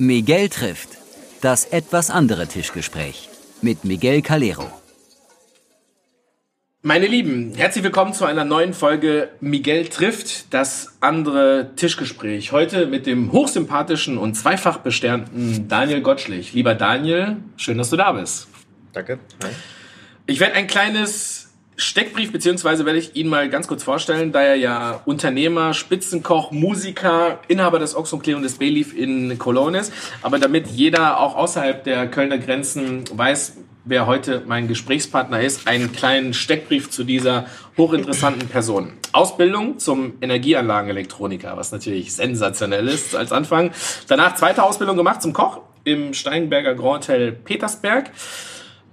Miguel trifft. Das etwas andere Tischgespräch mit Miguel Calero. Meine Lieben, herzlich willkommen zu einer neuen Folge Miguel trifft das andere Tischgespräch. Heute mit dem hochsympathischen und zweifach besternten Daniel Gottschlich. Lieber Daniel, schön, dass du da bist. Danke. Hi. Ich werde ein kleines Steckbrief, beziehungsweise werde ich ihn mal ganz kurz vorstellen, da er ja Unternehmer, Spitzenkoch, Musiker, Inhaber des Ochs und Klee und des Bayleaf in Cologne ist. Aber damit jeder auch außerhalb der Kölner Grenzen weiß, wer heute mein Gesprächspartner ist, einen kleinen Steckbrief zu dieser hochinteressanten Person. Ausbildung zum Energieanlagenelektroniker, was natürlich sensationell ist als Anfang. Danach zweite Ausbildung gemacht zum Koch im Steinberger Grand Hotel Petersberg.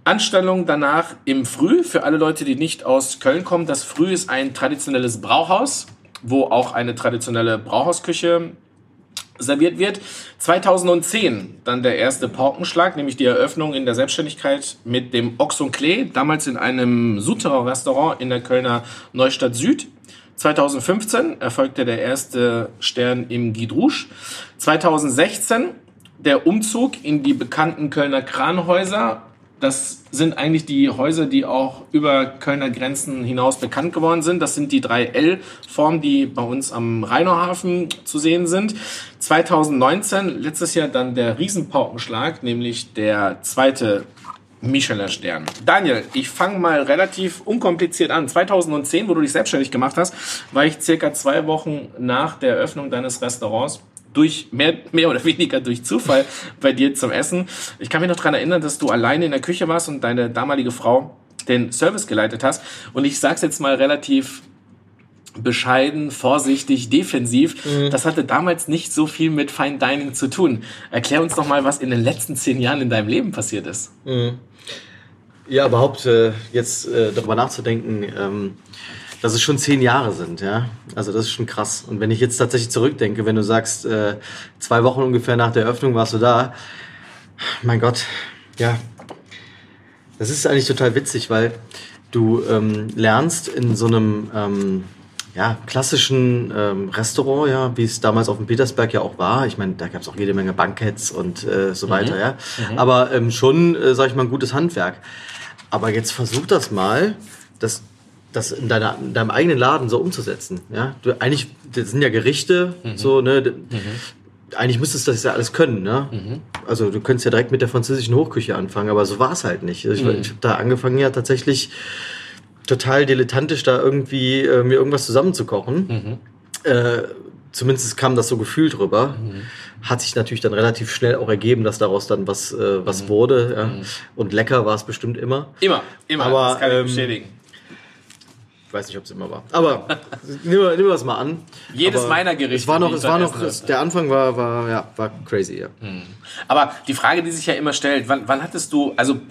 Anstellung danach im Früh. Für alle Leute, die nicht aus Köln kommen, das Früh ist ein traditionelles Brauhaus, wo auch eine traditionelle Brauhausküche serviert wird. 2010 dann der erste Paukenschlag, nämlich die Eröffnung in der Selbstständigkeit mit dem Ochs und Klee, damals in einem Souterrain-Restaurant in der Kölner Neustadt Süd. 2015 erfolgte der erste Stern im Guide Rouge. 2016 der Umzug in die bekannten Kölner Kranhäuser das sind eigentlich die Häuser, die auch über Kölner Grenzen hinaus bekannt geworden sind. Das sind die drei L-Formen, die bei uns am Rheinauhafen zu sehen sind. 2019, letztes Jahr dann der Riesenpaukenschlag, nämlich der zweite Michelin-Stern. Daniel, ich fange mal relativ unkompliziert an. 2010, wo du dich selbstständig gemacht hast, war ich circa zwei Wochen nach der Eröffnung deines Restaurants durch mehr, mehr oder weniger durch Zufall bei dir zum Essen. Ich kann mich noch daran erinnern, dass du alleine in der Küche warst und deine damalige Frau den Service geleitet hast. Und ich sag's jetzt mal relativ bescheiden, vorsichtig, defensiv. Mhm. Das hatte damals nicht so viel mit Fine Dining zu tun. Erklär uns doch mal, was in den letzten zehn Jahren in deinem Leben passiert ist. Mhm. Ja, überhaupt äh, jetzt äh, darüber nachzudenken, ähm, dass es schon zehn Jahre sind, ja. Also das ist schon krass. Und wenn ich jetzt tatsächlich zurückdenke, wenn du sagst, äh, zwei Wochen ungefähr nach der Eröffnung warst du da, mein Gott, ja. Das ist eigentlich total witzig, weil du ähm, lernst in so einem ähm, ja, klassischen ähm, Restaurant, ja, wie es damals auf dem Petersberg ja auch war. Ich meine, da gab es auch jede Menge Banketts und äh, so mhm. weiter, ja. Mhm. Aber ähm, schon, äh, sag ich mal, ein gutes Handwerk. Aber jetzt versuch das mal, das das in, deiner, in deinem eigenen Laden so umzusetzen. Ja, du, eigentlich, das sind ja Gerichte, mhm. so, ne, mhm. eigentlich müsstest du das ja alles können, ne? Mhm. Also du könntest ja direkt mit der französischen Hochküche anfangen, aber so war es halt nicht. Also, ich, ich habe da angefangen ja tatsächlich total dilettantisch da irgendwie äh, mir irgendwas zusammenzukochen. Mhm. Äh, zumindest kam das so gefühlt rüber. Mhm. Hat sich natürlich dann relativ schnell auch ergeben, dass daraus dann was, äh, was mhm. wurde. Ja. Mhm. Und lecker war es bestimmt immer. Immer, immer. Aber, das kann ich ähm, bestätigen. Ich weiß nicht, ob es immer war. Aber nehmen wir, nehmen wir es mal an. Jedes Aber meiner Gerichte. Es war noch, es war noch, der Anfang war, war, ja, war crazy, ja. Hm. Aber die Frage, die sich ja immer stellt, wann, wann hattest du, also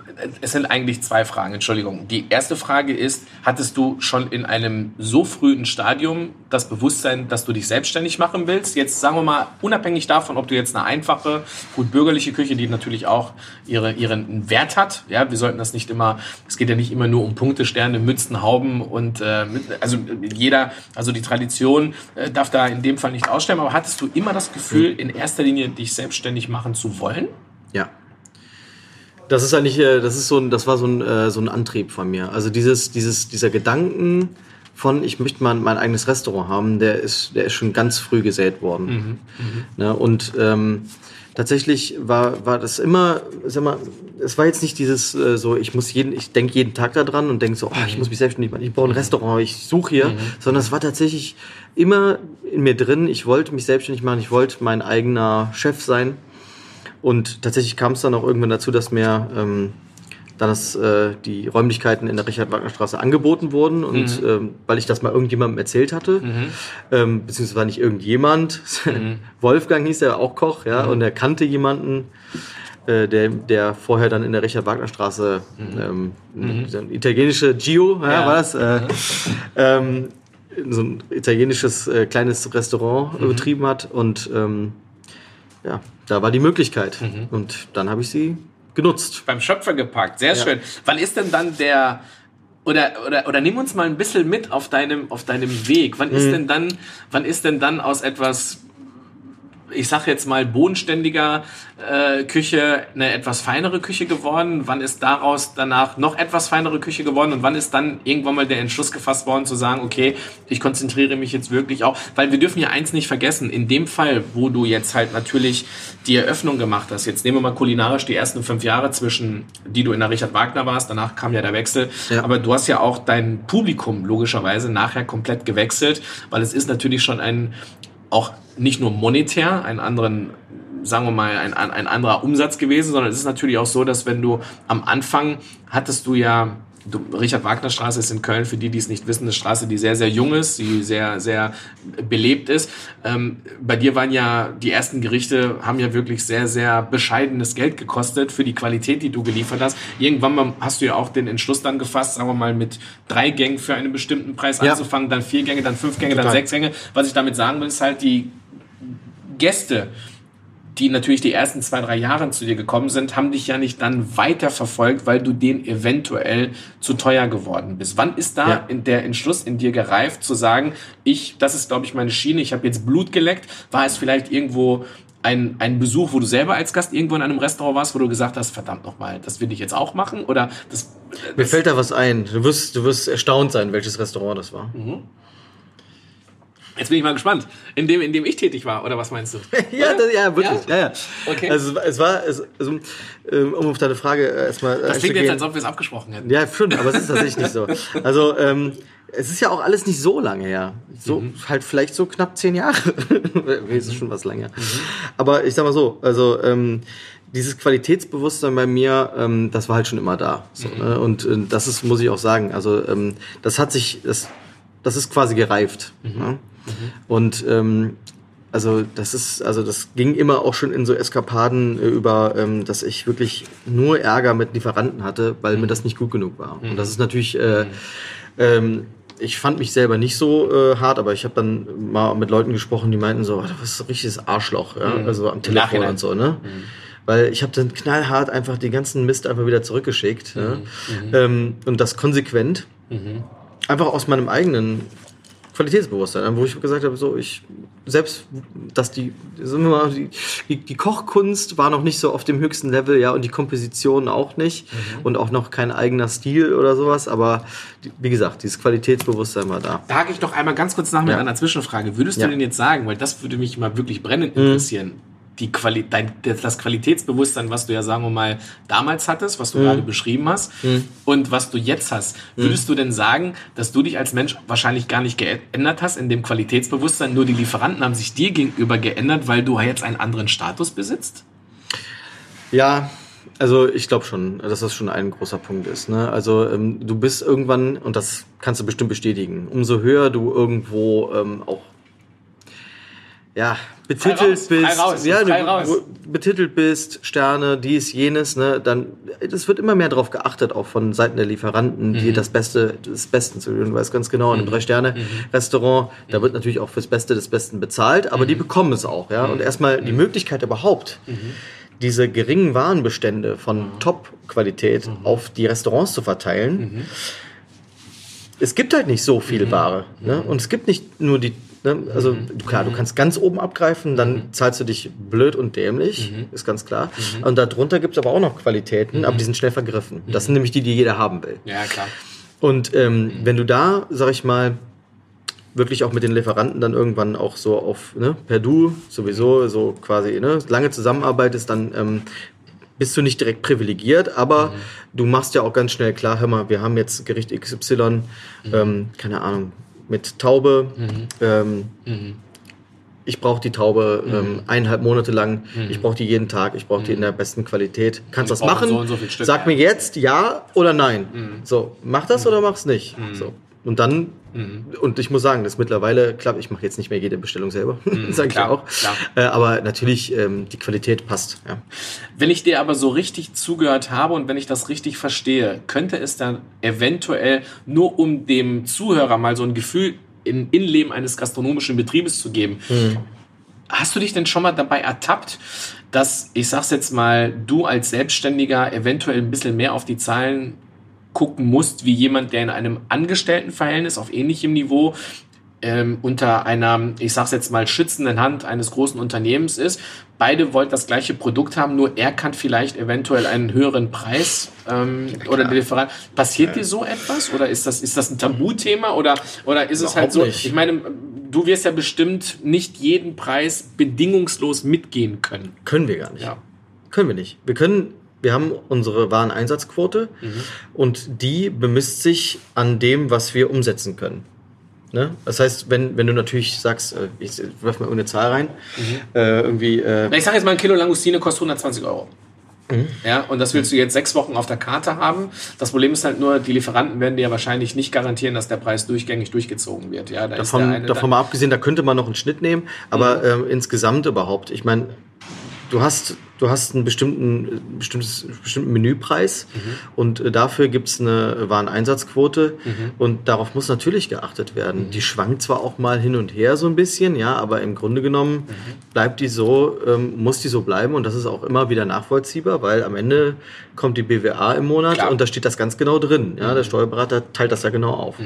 es sind eigentlich zwei Fragen, Entschuldigung. Die erste Frage ist, hattest du schon in einem so frühen Stadium das Bewusstsein, dass du dich selbstständig machen willst? Jetzt sagen wir mal, unabhängig davon, ob du jetzt eine einfache, gut bürgerliche Küche, die natürlich auch ihre, ihren Wert hat. Ja, wir sollten das nicht immer, es geht ja nicht immer nur um Punkte, Sterne, Mützen, Hauben und äh, also jeder, also die Tradition äh, darf da in dem Fall nicht aussterben, aber hattest du immer das Gefühl, in erster Linie dich selbstständig machen zu wollen? Ja. Das ist eigentlich, äh, das ist so ein, das war so ein, so ein Antrieb von mir. Also dieses, dieses, dieser Gedanken von, ich möchte mal mein eigenes Restaurant haben, der ist, der ist schon ganz früh gesät worden. Mhm, mhm. Ne? Und ähm, tatsächlich war, war das immer, sag mal, es war jetzt nicht dieses äh, so, ich muss jeden, ich denke jeden Tag daran und denke so, oh, ich muss mich selbstständig machen, ich brauche ein Restaurant, ich suche hier, mhm. sondern es war tatsächlich immer in mir drin, ich wollte mich selbstständig machen, ich wollte mein eigener Chef sein. Und tatsächlich kam es dann auch irgendwann dazu, dass mir ähm, dann dass äh, die Räumlichkeiten in der Richard-Wagner-Straße angeboten wurden und mhm. ähm, weil ich das mal irgendjemandem erzählt hatte, mhm. ähm, beziehungsweise nicht irgendjemand, mhm. Wolfgang hieß der auch Koch, ja, mhm. und er kannte jemanden, äh, der, der vorher dann in der Richard-Wagner-Straße mhm. ähm, mhm. italienische Gio, ja, ja. war das, äh, ähm, so ein italienisches äh, kleines Restaurant betrieben hat und ähm, ja, da war die Möglichkeit und dann habe ich sie genutzt. Beim Schöpfer gepackt, sehr ja. schön. Wann ist denn dann der, oder, oder, oder nimm uns mal ein bisschen mit auf deinem, auf deinem Weg. Wann mhm. ist denn dann, wann ist denn dann aus etwas ich sag jetzt mal, bodenständiger äh, Küche eine etwas feinere Küche geworden? Wann ist daraus danach noch etwas feinere Küche geworden? Und wann ist dann irgendwann mal der Entschluss gefasst worden zu sagen, okay, ich konzentriere mich jetzt wirklich auch, weil wir dürfen ja eins nicht vergessen, in dem Fall, wo du jetzt halt natürlich die Eröffnung gemacht hast, jetzt nehmen wir mal kulinarisch die ersten fünf Jahre zwischen, die du in der Richard Wagner warst, danach kam ja der Wechsel, ja. aber du hast ja auch dein Publikum logischerweise nachher komplett gewechselt, weil es ist natürlich schon ein auch nicht nur monetär einen anderen, sagen wir mal, ein, ein anderer Umsatz gewesen, sondern es ist natürlich auch so, dass wenn du am Anfang hattest du ja Du, Richard Wagner Straße ist in Köln, für die, die es nicht wissen, eine Straße, die sehr, sehr jung ist, die sehr, sehr belebt ist. Ähm, bei dir waren ja die ersten Gerichte, haben ja wirklich sehr, sehr bescheidenes Geld gekostet für die Qualität, die du geliefert hast. Irgendwann mal hast du ja auch den Entschluss dann gefasst, sagen wir mal, mit drei Gängen für einen bestimmten Preis ja. anzufangen, dann vier Gänge, dann fünf Gänge, Total. dann sechs Gänge. Was ich damit sagen will, ist halt die Gäste, die natürlich die ersten zwei, drei Jahre zu dir gekommen sind, haben dich ja nicht dann weiter verfolgt, weil du denen eventuell zu teuer geworden bist. Wann ist da ja. der Entschluss in dir gereift, zu sagen, ich, das ist, glaube ich, meine Schiene, ich habe jetzt Blut geleckt? War es vielleicht irgendwo ein, ein Besuch, wo du selber als Gast irgendwo in einem Restaurant warst, wo du gesagt hast, verdammt nochmal, das will ich jetzt auch machen? Oder das, das Mir fällt da was ein. Du wirst, du wirst erstaunt sein, welches Restaurant das war. Mhm. Jetzt bin ich mal gespannt. In dem, in dem ich tätig war, oder was meinst du? ja, das, ja, wirklich. Ja? ja, ja. Okay. Also es war, es, also, ähm, um auf deine Frage äh, erstmal. Das klingt jetzt, als ob wir es abgesprochen hätten. Ja, schon, aber es ist tatsächlich nicht so. Also ähm, es ist ja auch alles nicht so lange her. So mhm. halt vielleicht so knapp zehn Jahre. es ist schon was länger. Mhm. Aber ich sag mal so, also ähm, dieses Qualitätsbewusstsein bei mir, ähm, das war halt schon immer da. So, mhm. ne? Und äh, das ist, muss ich auch sagen, also ähm, das hat sich, das, das ist quasi gereift. Mhm. Ne? Mhm. Und ähm, also das ist, also das ging immer auch schon in so Eskapaden äh, über, ähm, dass ich wirklich nur Ärger mit Lieferanten hatte, weil mhm. mir das nicht gut genug war. Mhm. Und das ist natürlich, äh, mhm. ähm, ich fand mich selber nicht so äh, hart, aber ich habe dann mal mit Leuten gesprochen, die meinten so, oh, das ist ein richtiges Arschloch, ja? Mhm. also am Telefon und so, ne? Mhm. Weil ich habe dann knallhart einfach die ganzen Mist einfach wieder zurückgeschickt. Ja? Ähm, und das konsequent. Einfach aus meinem eigenen Qualitätsbewusstsein, wo ich gesagt habe, so ich selbst, dass die, mal, die, die, Kochkunst war noch nicht so auf dem höchsten Level, ja, und die Komposition auch nicht mhm. und auch noch kein eigener Stil oder sowas, aber die, wie gesagt, dieses Qualitätsbewusstsein war da. Da hake ich doch einmal ganz kurz nach mit ja. einer Zwischenfrage. Würdest ja. du denn jetzt sagen, weil das würde mich mal wirklich brennend interessieren, mhm die Quali dein, das Qualitätsbewusstsein, was du ja, sagen wir mal, damals hattest, was du mhm. gerade beschrieben hast mhm. und was du jetzt hast. Mhm. Würdest du denn sagen, dass du dich als Mensch wahrscheinlich gar nicht geändert hast in dem Qualitätsbewusstsein, nur die Lieferanten haben sich dir gegenüber geändert, weil du jetzt einen anderen Status besitzt? Ja, also ich glaube schon, dass das schon ein großer Punkt ist. Ne? Also ähm, du bist irgendwann, und das kannst du bestimmt bestätigen, umso höher du irgendwo ähm, auch ja, betitelt raus, bist, raus, ja, du, betitelt bist, Sterne, dies, jenes, ne, dann, es wird immer mehr darauf geachtet, auch von Seiten der Lieferanten, mhm. die das Beste des Besten zu tun. Du weißt ganz genau, in einem mhm. Drei-Sterne-Restaurant, mhm. da wird natürlich auch fürs Beste des Besten bezahlt, aber die mhm. bekommen es auch, ja. Und mhm. erstmal die Möglichkeit überhaupt, diese geringen Warenbestände von Top-Qualität auf die Restaurants zu verteilen. Es gibt halt nicht so viel Ware. Ne? Und es gibt nicht nur die Ne? Also mhm. klar, du kannst ganz oben abgreifen, dann mhm. zahlst du dich blöd und dämlich, mhm. ist ganz klar. Mhm. Und darunter gibt es aber auch noch Qualitäten, aber die sind schnell vergriffen. Das sind nämlich die, die jeder haben will. Ja, klar. Und ähm, wenn du da, sag ich mal, wirklich auch mit den Lieferanten dann irgendwann auch so auf ne, per Du sowieso so quasi ne, lange zusammenarbeitest, dann ähm, bist du nicht direkt privilegiert, aber mhm. du machst ja auch ganz schnell klar, hör mal, wir haben jetzt Gericht XY, mhm. ähm, keine Ahnung, mit Taube. Mhm. Ähm, mhm. Ich brauche die Taube mhm. ähm, eineinhalb Monate lang. Mhm. Ich brauche die jeden Tag. Ich brauche die in der besten Qualität. Kannst du das machen? So so Sag mir jetzt ja oder nein. Mhm. So, mach das oder mach's nicht. So. Und dann, mhm. und ich muss sagen, das mittlerweile klappt, ich mache jetzt nicht mehr jede Bestellung selber, mhm, sage ich auch. Äh, aber natürlich, ähm, die Qualität passt. Ja. Wenn ich dir aber so richtig zugehört habe und wenn ich das richtig verstehe, könnte es dann eventuell nur um dem Zuhörer mal so ein Gefühl im Innenleben eines gastronomischen Betriebes zu geben. Mhm. Hast du dich denn schon mal dabei ertappt, dass, ich sag's jetzt mal, du als Selbstständiger eventuell ein bisschen mehr auf die Zahlen gucken musst, wie jemand, der in einem Angestelltenverhältnis auf ähnlichem Niveau ähm, unter einer, ich sag's jetzt mal, schützenden Hand eines großen Unternehmens ist. Beide wollen das gleiche Produkt haben, nur er kann vielleicht eventuell einen höheren Preis ähm, oder der Lieferant. Passiert dir so etwas oder ist das ist das ein Tabuthema oder oder ist es halt so? nicht. Ich meine, du wirst ja bestimmt nicht jeden Preis bedingungslos mitgehen können. Können wir gar nicht. Ja. Können wir nicht. Wir können, wir haben unsere Wareneinsatzquote Mhm. und die bemisst sich an dem, was wir umsetzen können. Ne? Das heißt, wenn, wenn du natürlich sagst, äh, ich werf mal irgendeine Zahl rein, äh, irgendwie, äh, Ich sage jetzt mal, ein Kilo Langustine kostet 120 Euro. Mhm. Ja, und das willst du jetzt sechs Wochen auf der Karte haben. Das Problem ist halt nur, die Lieferanten werden dir ja wahrscheinlich nicht garantieren, dass der Preis durchgängig durchgezogen wird. Ja, da davon, davon mal abgesehen, da könnte man noch einen Schnitt nehmen, aber Mhm. ähm, insgesamt überhaupt, ich meine, du hast, du hast einen bestimmten, bestimmtes, bestimmten Menüpreis Mhm. und äh, dafür gibt's eine Wareneinsatzquote Mhm. und darauf muss natürlich geachtet werden. Die schwankt zwar auch mal hin und her so ein bisschen, ja, aber im Grunde genommen Mhm. bleibt die so, ähm, muss die so bleiben und das ist auch immer wieder nachvollziehbar, weil am Ende kommt die BWA im Monat Klar. Mhm. und da steht das ganz genau drin. Ja, der Steuerberater teilt das ja genau auf.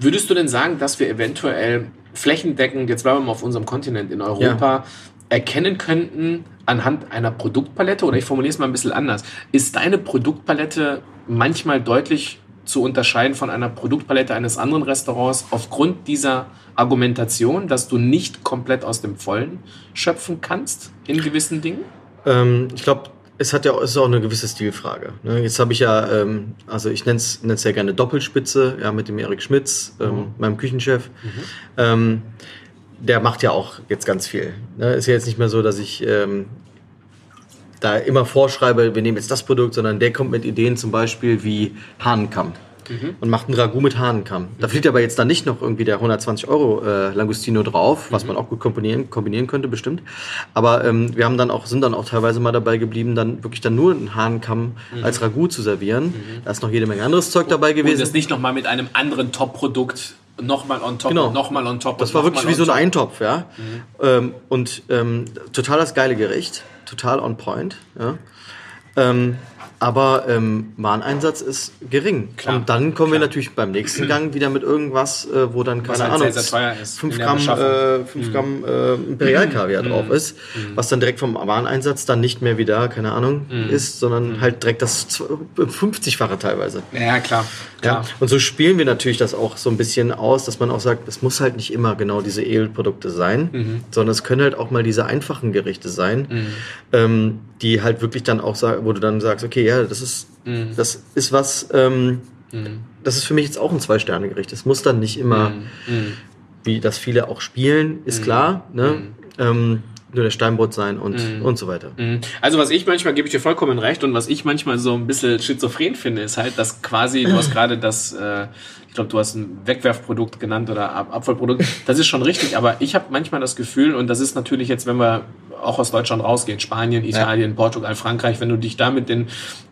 Würdest du denn sagen, dass wir eventuell flächendeckend, jetzt bleiben wir mal auf unserem Kontinent in Europa, erkennen könnten anhand einer Produktpalette, oder ich formuliere es mal ein bisschen anders, ist deine Produktpalette manchmal deutlich zu unterscheiden von einer Produktpalette eines anderen Restaurants aufgrund dieser Argumentation, dass du nicht komplett aus dem Vollen schöpfen kannst in gewissen Dingen? Ähm, ich glaube, es hat ja es ist auch eine gewisse Stilfrage. Ne? Jetzt habe ich ja, ähm, also ich nenne es sehr gerne Doppelspitze, ja, mit dem Erik Schmitz, ähm, meinem Küchenchef. Ähm, der macht ja auch jetzt ganz viel. Ne? Ist ja jetzt nicht mehr so, dass ich ähm, da immer vorschreibe, wir nehmen jetzt das Produkt, sondern der kommt mit Ideen zum Beispiel wie Hahnenkamm. Und macht ein Ragout mit Hahnenkamm. Da fliegt aber jetzt dann nicht noch irgendwie der 120 Euro äh, Langustino drauf, was man auch gut kombinieren, kombinieren könnte, bestimmt. Aber ähm, wir haben dann auch, sind dann auch teilweise mal dabei geblieben, dann wirklich dann nur einen Hahnenkamm als Ragout zu servieren. Da ist noch jede Menge anderes Zeug dabei Und gewesen. das nicht nochmal mit einem anderen Top-Produkt nochmal on top, Genau. nochmal on top. Das war wirklich wie so ein top. Eintopf, ja. Ähm, und ähm, total das geile Gericht, total on point, ja. Ähm, aber ähm, Wareneinsatz ist gering. Klar, und dann kommen wir klar. natürlich beim nächsten Gang wieder mit irgendwas, äh, wo dann, keine halt Ahnung, sehr, sehr teuer ist 5 in der Gramm, äh, fünf Gramm äh, Imperialkaviar drauf ist, was dann direkt vom Wareneinsatz dann nicht mehr wieder, keine Ahnung, ist, sondern halt direkt das zw- 50-fache teilweise. Ja, klar. Ja, klar. und so spielen wir natürlich das auch so ein bisschen aus, dass man auch sagt, es muss halt nicht immer genau diese Edelprodukte sein, Mhm. sondern es können halt auch mal diese einfachen Gerichte sein, ähm, die halt wirklich dann auch wo du dann sagst, okay, ja, das ist, Mhm. das ist was, ähm, das ist für mich jetzt auch ein Zwei-Sterne-Gericht. Es muss dann nicht immer, Mhm. wie das viele auch spielen, ist klar, ne? Ähm, nur der Steinbrot sein und, und so weiter. Mhm. Also was ich manchmal, gebe ich dir vollkommen recht, und was ich manchmal so ein bisschen schizophren finde, ist halt, dass quasi, du hast gerade das, äh, ich glaube, du hast ein Wegwerfprodukt genannt oder Ab Abfallprodukt, das ist schon richtig, aber ich habe manchmal das Gefühl, und das ist natürlich jetzt, wenn wir auch aus Deutschland rausgehen, Spanien, Italien, Portugal, Frankreich, wenn du dich da mit den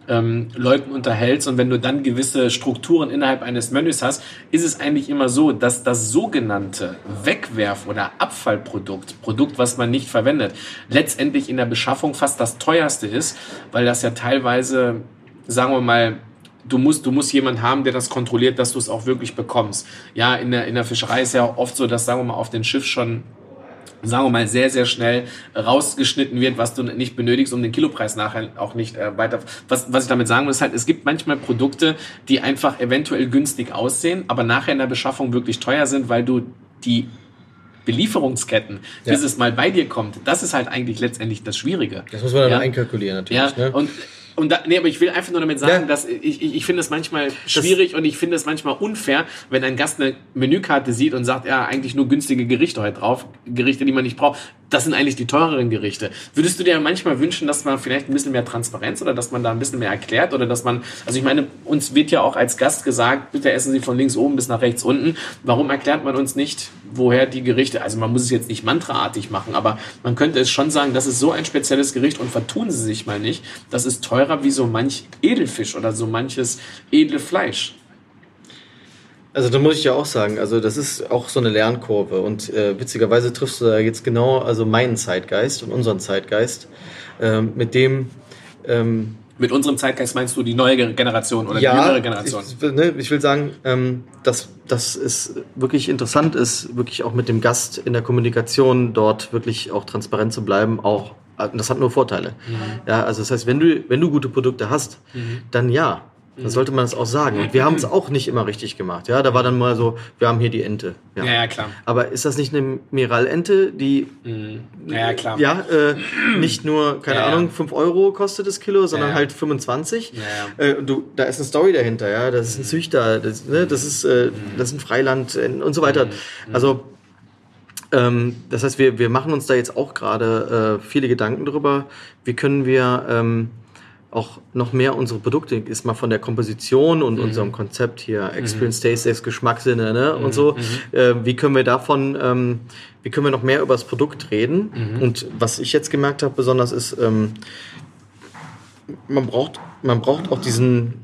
ähm, Leuten unterhältst und wenn du dann gewisse Strukturen innerhalb eines Menüs hast, ist es eigentlich immer so, dass das sogenannte Wegwerf- oder Abfallprodukt, Produkt, was man nicht verwendet, letztendlich in der Beschaffung fast das teuerste ist, weil das ja teilweise, sagen wir mal, Du musst, du musst jemand haben, der das kontrolliert, dass du es auch wirklich bekommst. Ja, in der, in der Fischerei ist ja oft so, dass, sagen wir mal, auf dem Schiff schon sagen wir mal, sehr, sehr schnell rausgeschnitten wird, was du nicht benötigst, um den Kilopreis nachher auch nicht äh, weiter. Was, was ich damit sagen will, ist halt, es gibt manchmal Produkte, die einfach eventuell günstig aussehen, aber nachher in der Beschaffung wirklich teuer sind, weil du die Belieferungsketten, bis Ja. es mal bei dir kommt, das ist halt eigentlich letztendlich das Schwierige. Das muss man dann Ja. einkalkulieren natürlich. Ja, ne? und und da, nee, aber ich will einfach nur damit sagen, Ja. dass ich, ich, ich finde es manchmal schwierig und ich finde es manchmal unfair, wenn ein Gast eine Menükarte sieht und sagt, ja, eigentlich nur günstige Gerichte heute drauf, Gerichte, die man nicht braucht. Das sind eigentlich die teureren Gerichte. Würdest du dir manchmal wünschen, dass man vielleicht ein bisschen mehr Transparenz oder dass man da ein bisschen mehr erklärt oder dass man, also ich meine, uns wird ja auch als Gast gesagt, bitte essen Sie von links oben bis nach rechts unten. Warum erklärt man uns nicht, woher die Gerichte, also man muss es jetzt nicht mantraartig machen, aber man könnte es schon sagen, das ist so ein spezielles Gericht und vertun Sie sich mal nicht. Das ist teurer wie so manch Edelfisch oder so manches edle Fleisch. Also da muss ich ja auch sagen, also das ist auch so eine Lernkurve und äh, witzigerweise triffst du da jetzt genau also meinen Zeitgeist und unseren Zeitgeist, ähm, mit dem ähm, Mit unserem Zeitgeist meinst du die neue Generation oder die jüngere Generation? Ich, ne, ich will sagen, ähm, dass, dass es wirklich interessant ist, wirklich auch mit dem Gast in der Kommunikation dort wirklich auch transparent zu bleiben, auch das hat nur Vorteile. Mhm. Ja, also das heißt, wenn du, wenn du gute Produkte hast, mhm. dann ja, dann sollte man das auch sagen. Und wir haben es auch nicht immer richtig gemacht. Ja, da war dann mal so, wir haben hier die Ente. Ja, ja, ja klar. Aber ist das nicht eine Miralente, die mhm. ja, klar. ja äh, nicht nur, keine ja, Ahnung, 5 Euro kostet das Kilo, sondern halt 25? Ja, äh, du, da ist eine Story dahinter, ja. Das ist ein Züchter, das, ne, das ist, äh, das ist ein Freiland und so weiter. Also ähm, das heißt, wir, wir machen uns da jetzt auch gerade äh, viele Gedanken drüber, wie können wir ähm, auch noch mehr unsere Produkte, ist mal von der Komposition und mhm. unserem Konzept hier, mhm. Experience, mhm. Taste, Geschmackssinne ne, mhm. und so, äh, wie können wir davon, ähm, wie können wir noch mehr über das Produkt reden? Mhm. Und was ich jetzt gemerkt habe besonders ist, ähm, man braucht, man braucht auch diesen,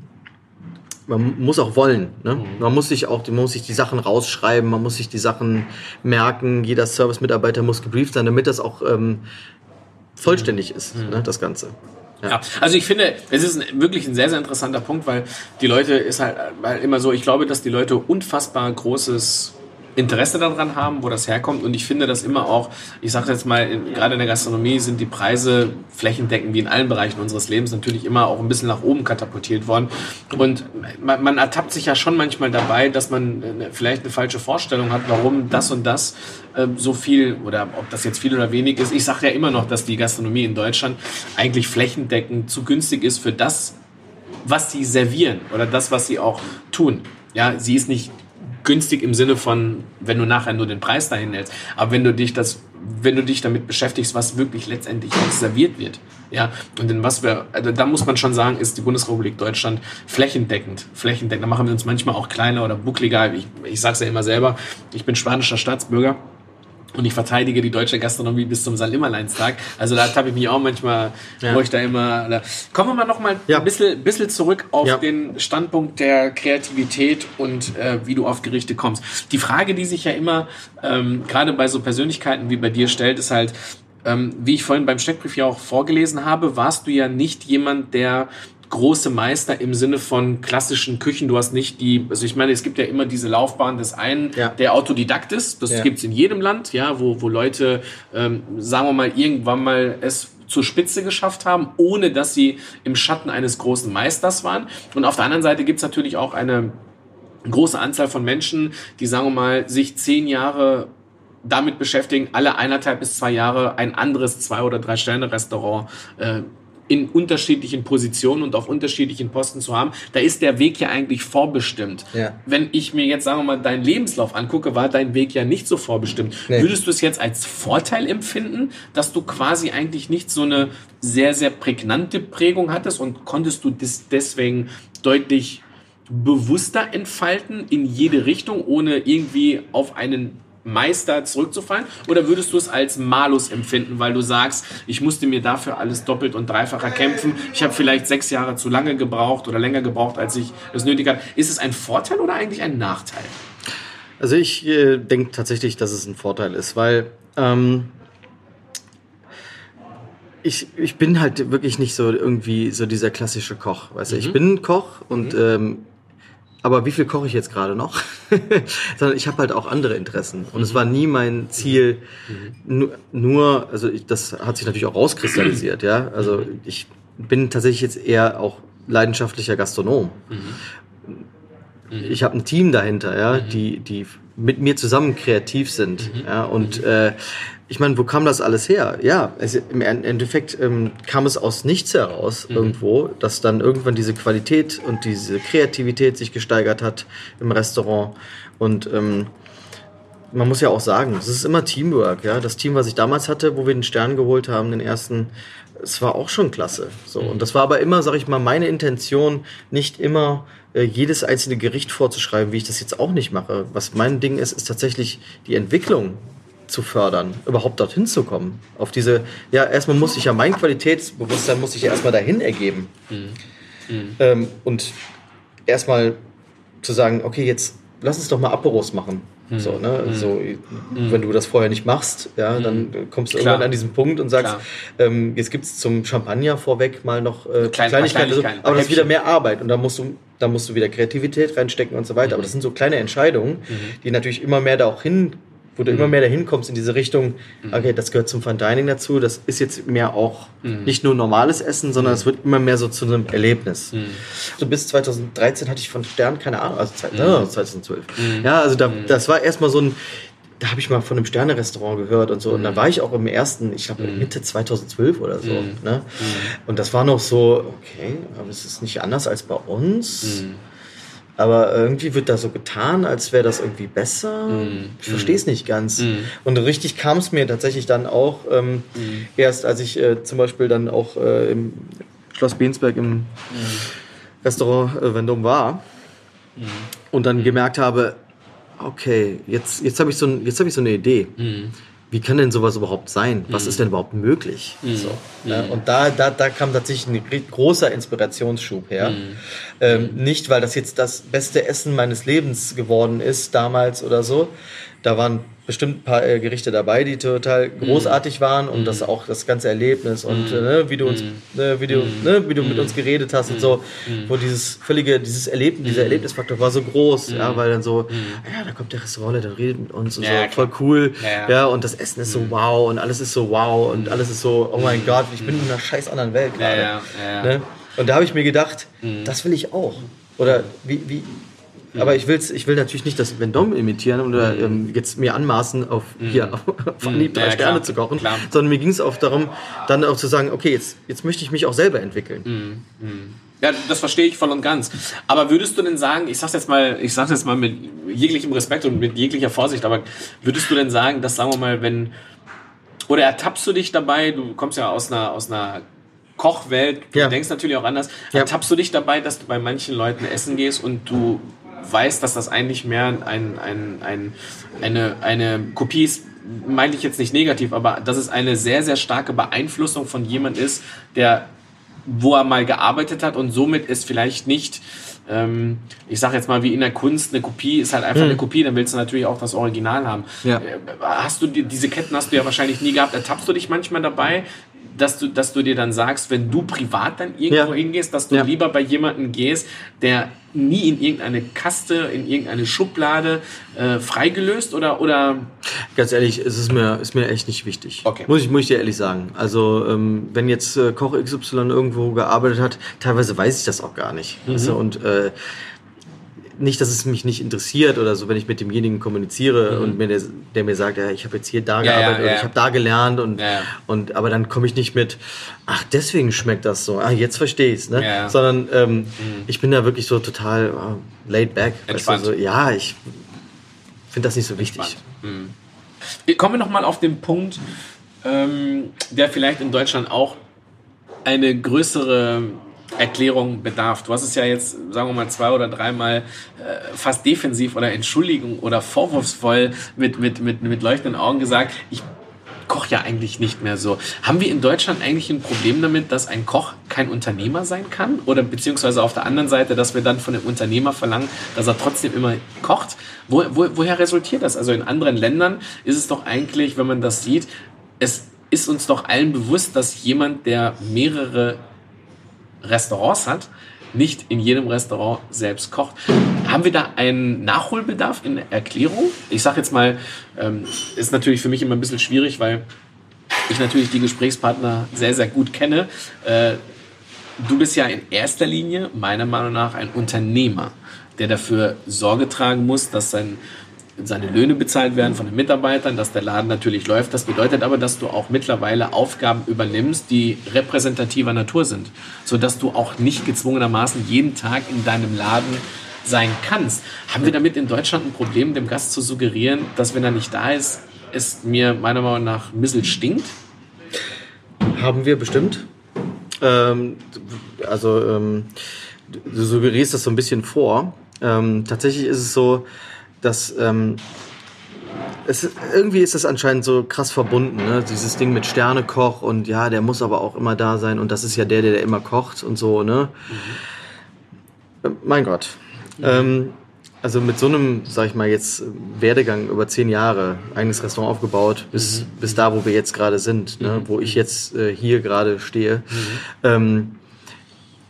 man muss auch wollen. Ne? Man muss sich auch, man muss sich die Sachen rausschreiben, man muss sich die Sachen merken. Jeder Service-Mitarbeiter muss gebrieft sein, damit das auch ähm, vollständig ist, ne, das Ganze. Ja. ja. also ich finde, es ist ein, wirklich ein sehr, sehr interessanter Punkt, weil die Leute ist halt, halt immer so, ich glaube, dass die Leute unfassbar großes Interesse daran haben, wo das herkommt. Und ich finde das immer auch, ich sage jetzt mal, gerade in der Gastronomie sind die Preise flächendeckend wie in allen Bereichen unseres Lebens natürlich immer auch ein bisschen nach oben katapultiert worden. Und man, man ertappt sich ja schon manchmal dabei, dass man vielleicht eine falsche Vorstellung hat, warum das und das äh, so viel oder ob das jetzt viel oder wenig ist. Ich sage ja immer noch, dass die Gastronomie in Deutschland eigentlich flächendeckend zu günstig ist für das, was sie servieren oder das, was sie auch tun. Ja, sie ist nicht günstig im Sinne von, wenn du nachher nur den Preis dahin hältst. Aber wenn du dich das, wenn du dich damit beschäftigst, was wirklich letztendlich serviert wird, ja, und in was wir, also da muss man schon sagen, ist die Bundesrepublik Deutschland flächendeckend, flächendeckend. Da machen wir uns manchmal auch kleiner oder buckliger. Ich, ich sag's ja immer selber, ich bin spanischer Staatsbürger und ich verteidige die deutsche Gastronomie bis zum Salimmerleinstag. Also da habe ich mich auch manchmal, ja. wo ich da immer. Da. Kommen wir mal noch mal ja. ein bisschen, bisschen zurück auf ja. den Standpunkt der Kreativität und äh, wie du auf Gerichte kommst. Die Frage, die sich ja immer ähm, gerade bei so Persönlichkeiten wie bei dir stellt, ist halt, ähm, wie ich vorhin beim Steckbrief ja auch vorgelesen habe, warst du ja nicht jemand, der große Meister im Sinne von klassischen Küchen. Du hast nicht die, also ich meine, es gibt ja immer diese Laufbahn des einen, ja. der Autodidakt ist. Das ja. gibt's in jedem Land, ja, wo, wo Leute, ähm, sagen wir mal, irgendwann mal es zur Spitze geschafft haben, ohne dass sie im Schatten eines großen Meisters waren. Und auf der anderen Seite gibt's natürlich auch eine große Anzahl von Menschen, die, sagen wir mal, sich zehn Jahre damit beschäftigen, alle eineinhalb bis zwei Jahre ein anderes Zwei- oder Drei-Sterne-Restaurant äh, in unterschiedlichen Positionen und auf unterschiedlichen Posten zu haben, da ist der Weg ja eigentlich vorbestimmt. Ja. Wenn ich mir jetzt, sagen wir mal, deinen Lebenslauf angucke, war dein Weg ja nicht so vorbestimmt. Nee. Würdest du es jetzt als Vorteil empfinden, dass du quasi eigentlich nicht so eine sehr, sehr prägnante Prägung hattest und konntest du das deswegen deutlich bewusster entfalten in jede Richtung, ohne irgendwie auf einen Meister zurückzufallen? Oder würdest du es als Malus empfinden, weil du sagst, ich musste mir dafür alles doppelt und dreifacher kämpfen, ich habe vielleicht sechs Jahre zu lange gebraucht oder länger gebraucht, als ich es nötig hatte. Ist es ein Vorteil oder eigentlich ein Nachteil? Also ich äh, denke tatsächlich, dass es ein Vorteil ist, weil ähm, ich, ich bin halt wirklich nicht so irgendwie so dieser klassische Koch. Weißt du, mhm. ich bin Koch und mhm. ähm, aber wie viel koche ich jetzt gerade noch? Sondern ich habe halt auch andere Interessen. Und es war nie mein Ziel, nur, nur also ich, das hat sich natürlich auch rauskristallisiert, ja. Also ich bin tatsächlich jetzt eher auch leidenschaftlicher Gastronom. Ich habe ein Team dahinter, ja, die, die mit mir zusammen kreativ sind. Ja, und äh, ich meine, wo kam das alles her? Ja, es, im Endeffekt ähm, kam es aus nichts heraus mhm. irgendwo, dass dann irgendwann diese Qualität und diese Kreativität sich gesteigert hat im Restaurant. Und ähm, man muss ja auch sagen, es ist immer Teamwork. Ja, das Team, was ich damals hatte, wo wir den Stern geholt haben, den ersten, es war auch schon klasse. So mhm. und das war aber immer, sag ich mal, meine Intention, nicht immer äh, jedes einzelne Gericht vorzuschreiben, wie ich das jetzt auch nicht mache. Was mein Ding ist, ist tatsächlich die Entwicklung zu fördern, überhaupt dorthin zu kommen. Auf diese, ja, erstmal muss ich ja mein Qualitätsbewusstsein muss ich ja erstmal dahin ergeben. Mhm. Mhm. Ähm, und erstmal zu sagen, okay, jetzt lass uns doch mal Aperos machen. So, ne? so, wenn du das vorher nicht machst, ja, dann kommst du Klar. irgendwann an diesen Punkt und sagst, ähm, jetzt gibt es zum Champagner vorweg mal noch äh, Klein- Kleinigkeiten, so, aber das ist wieder mehr Arbeit und da musst du, da musst du wieder Kreativität reinstecken und so weiter. Aber das sind so kleine Entscheidungen, die natürlich immer mehr da auch hin, wo du immer mehr dahin kommst in diese Richtung, okay, das gehört zum Fine Dining dazu, das ist jetzt mehr auch nicht nur normales Essen, sondern es wird immer mehr so zu einem Erlebnis. So bis 2013 hatte ich von Stern keine Ahnung, also zwei- äh, 2012. Ja, also da, das war erstmal so ein, da habe ich mal von einem Sterne-Restaurant gehört und so. Und da war ich auch im ersten, ich glaube Mitte 2012 oder so. Ne? Und das war noch so, okay, aber es ist nicht anders als bei uns. Aber irgendwie wird da so getan, als wäre das irgendwie besser. Ich verstehe es nicht ganz. Und richtig kam es mir tatsächlich dann auch ähm, erst, als ich äh, zum Beispiel dann auch äh, im Schloss Bensberg im Restaurant äh, Vendôme war und dann gemerkt habe, okay, jetzt, jetzt habe ich, so jetzt hab ich so eine Idee. Wie kann denn sowas überhaupt sein? Was ist denn überhaupt möglich? So, ne? Und da, da, da kam tatsächlich ein großer Inspirationsschub her. Ähm, nicht, weil das jetzt das beste Essen meines Lebens geworden ist damals oder so. Da waren bestimmt ein paar äh, Gerichte dabei, die total großartig waren und das auch das ganze Erlebnis und äh, ne, wie du uns, ne, wie du, ne, wie du mit uns geredet hast und so, wo dieses völlige, dieses Erlebnis, dieser Erlebnisfaktor war so groß, ja, weil dann so, ja, da kommt der Restaurant, der redet mit uns und Ja, so, voll cool, Ja, ja, und das Essen ist so wow und alles ist so wow und alles ist so, oh mein Gott, ich bin in einer scheiß anderen Welt gerade. Ne? Und da habe ich mir gedacht, das will ich auch. Oder wie, wie aber ich, will's, ich will natürlich nicht das Vendôme imitieren oder ähm, jetzt mir anmaßen, auf, hier, auf Anhieb drei Ja, Sterne klar, zu kochen, klar. sondern mir ging es auch darum, dann auch zu sagen, okay, jetzt, jetzt möchte ich mich auch selber entwickeln. Ja, das verstehe ich voll und ganz. Aber würdest du denn sagen, ich sag's jetzt mal, ich sag's jetzt mal mit jeglichem Respekt und mit jeglicher Vorsicht, aber würdest du denn sagen, dass sagen wir mal, wenn oder ertappst du dich dabei, du kommst ja aus einer aus einer Kochwelt, du Ja. denkst natürlich auch anders. Ja. Ertappst du dich dabei, dass du bei manchen Leuten essen gehst und du weißt, dass das eigentlich mehr ein, ein, ein, eine, eine Kopie ist, meine ich jetzt nicht negativ, aber dass es eine sehr, sehr starke Beeinflussung von jemand ist, der wo er mal gearbeitet hat und somit ist vielleicht nicht, ähm, ich sage jetzt mal wie in der Kunst, eine Kopie ist halt einfach eine Kopie, dann willst du natürlich auch das Original haben. Ja. Äh, Hast du die, diese Ketten hast du ja wahrscheinlich nie gehabt. Ertappst du dich manchmal dabei, dass du, dass du dir dann sagst, wenn du privat dann irgendwo Ja. hingehst, dass du Ja. lieber bei jemandem gehst, der nie in irgendeine Kaste, in irgendeine Schublade äh, freigelöst oder oder Ganz ehrlich, es ist mir, ist mir echt nicht wichtig. Okay. Muss ich, muss ich dir ehrlich sagen. Also, ähm, wenn jetzt äh, Koch XY irgendwo gearbeitet hat, teilweise weiß ich das auch gar nicht. Mhm. Du? Und äh, nicht, dass es mich nicht interessiert oder so, wenn ich mit demjenigen kommuniziere und mir der, der mir sagt, ja, ich habe jetzt hier da Mhm. Ja, ja, gearbeitet oder ja. ich habe da gelernt und, und aber dann komme ich nicht mit, ach, deswegen schmeckt das so, ah, jetzt verstehe ich's, ne? Sondern ähm, ich bin da wirklich so total äh, laid back. Weißt du, so, ja, ich finde das nicht so wichtig. Kommen wir nochmal auf den Punkt, ähm, der vielleicht in Deutschland auch eine größere Erklärung bedarf. Du hast es ja jetzt, sagen wir mal, zwei oder dreimal äh, fast defensiv oder Entschuldigung oder vorwurfsvoll mit, mit, mit, mit leuchtenden Augen gesagt, ich koche ja eigentlich nicht mehr so. Haben wir in Deutschland eigentlich ein Problem damit, dass ein Koch kein Unternehmer sein kann? Oder beziehungsweise auf der anderen Seite, dass wir dann von dem Unternehmer verlangen, dass er trotzdem immer kocht? Wo, wo, woher resultiert das? Also in anderen Ländern ist es doch eigentlich, wenn man das sieht, es ist uns doch allen bewusst, dass jemand, der mehrere Restaurants hat, nicht in jedem Restaurant selbst kocht. Haben wir da einen Nachholbedarf in Erklärung? Ich sage jetzt mal, ähm, ist natürlich für mich immer ein bisschen schwierig, weil ich natürlich die Gesprächspartner sehr, sehr gut kenne. Äh, du bist ja in erster Linie, meiner Meinung nach, ein Unternehmer, der dafür Sorge tragen muss, dass sein, seine Löhne bezahlt werden von den Mitarbeitern, dass der Laden natürlich läuft. Das bedeutet aber, dass du auch mittlerweile Aufgaben übernimmst, die repräsentativer Natur sind, sodass du auch nicht gezwungenermaßen jeden Tag in deinem Laden sein kannst. Haben wir damit in Deutschland ein Problem, dem Gast zu suggerieren, dass wenn er nicht da ist, es mir meiner Meinung nach ein bisschen stinkt? Haben wir bestimmt. Ähm, also, ähm, du suggerierst das so ein bisschen vor. Ähm, tatsächlich ist es so, dass ähm, es, irgendwie ist das anscheinend so krass verbunden, ne? dieses Ding mit Sternekoch und ja, der muss aber auch immer da sein und das ist ja der, der, der immer kocht und so, ne? Äh, Mein Gott. Ähm, also mit so einem, sag ich mal jetzt, Werdegang über zehn Jahre, eigenes Restaurant aufgebaut, bis, bis da, wo wir jetzt gerade sind, ne? wo ich jetzt äh, hier gerade stehe. Ähm,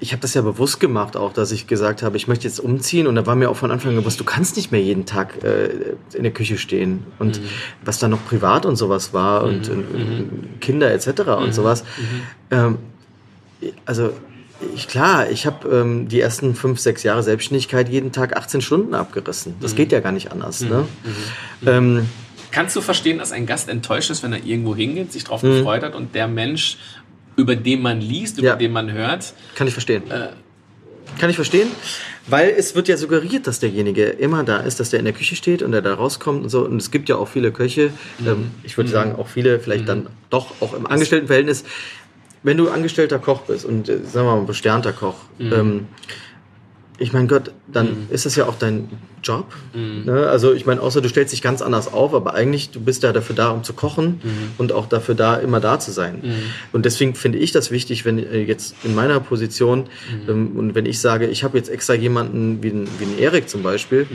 ich habe das ja bewusst gemacht auch, dass ich gesagt habe, ich möchte jetzt umziehen und da war mir auch von Anfang an bewusst, du kannst nicht mehr jeden Tag äh, in der Küche stehen und was da noch privat und sowas war und, und, und Kinder etc. und sowas. Ähm, also ich, klar, ich habe ähm, die ersten fünf, sechs Jahre Selbstständigkeit jeden Tag 18 Stunden abgerissen. Das geht ja gar nicht anders. Ne? Ähm, Kannst du verstehen, dass ein Gast enttäuscht ist, wenn er irgendwo hingeht, sich drauf gefreut hat und der Mensch, über den man liest, über Ja. den man hört, Kann ich verstehen. Kann ich verstehen, weil es wird ja suggeriert, dass derjenige immer da ist, dass der in der Küche steht und der da rauskommt und so. Und es gibt ja auch viele Köche, ähm, ich würde sagen auch viele, vielleicht dann doch auch im Angestelltenverhältnis. Wenn du angestellter Koch bist und äh, sagen wir mal besternter Koch, ähm, ich meine Gott, dann ist das ja auch dein Job. Ne? Also ich meine, außer du stellst dich ganz anders auf, aber eigentlich, du bist ja dafür da, um zu kochen und auch dafür da, immer da zu sein. Und deswegen finde ich das wichtig, wenn äh, jetzt in meiner Position ähm, und wenn ich sage, ich habe jetzt extra jemanden wie wie ein Erik zum Beispiel,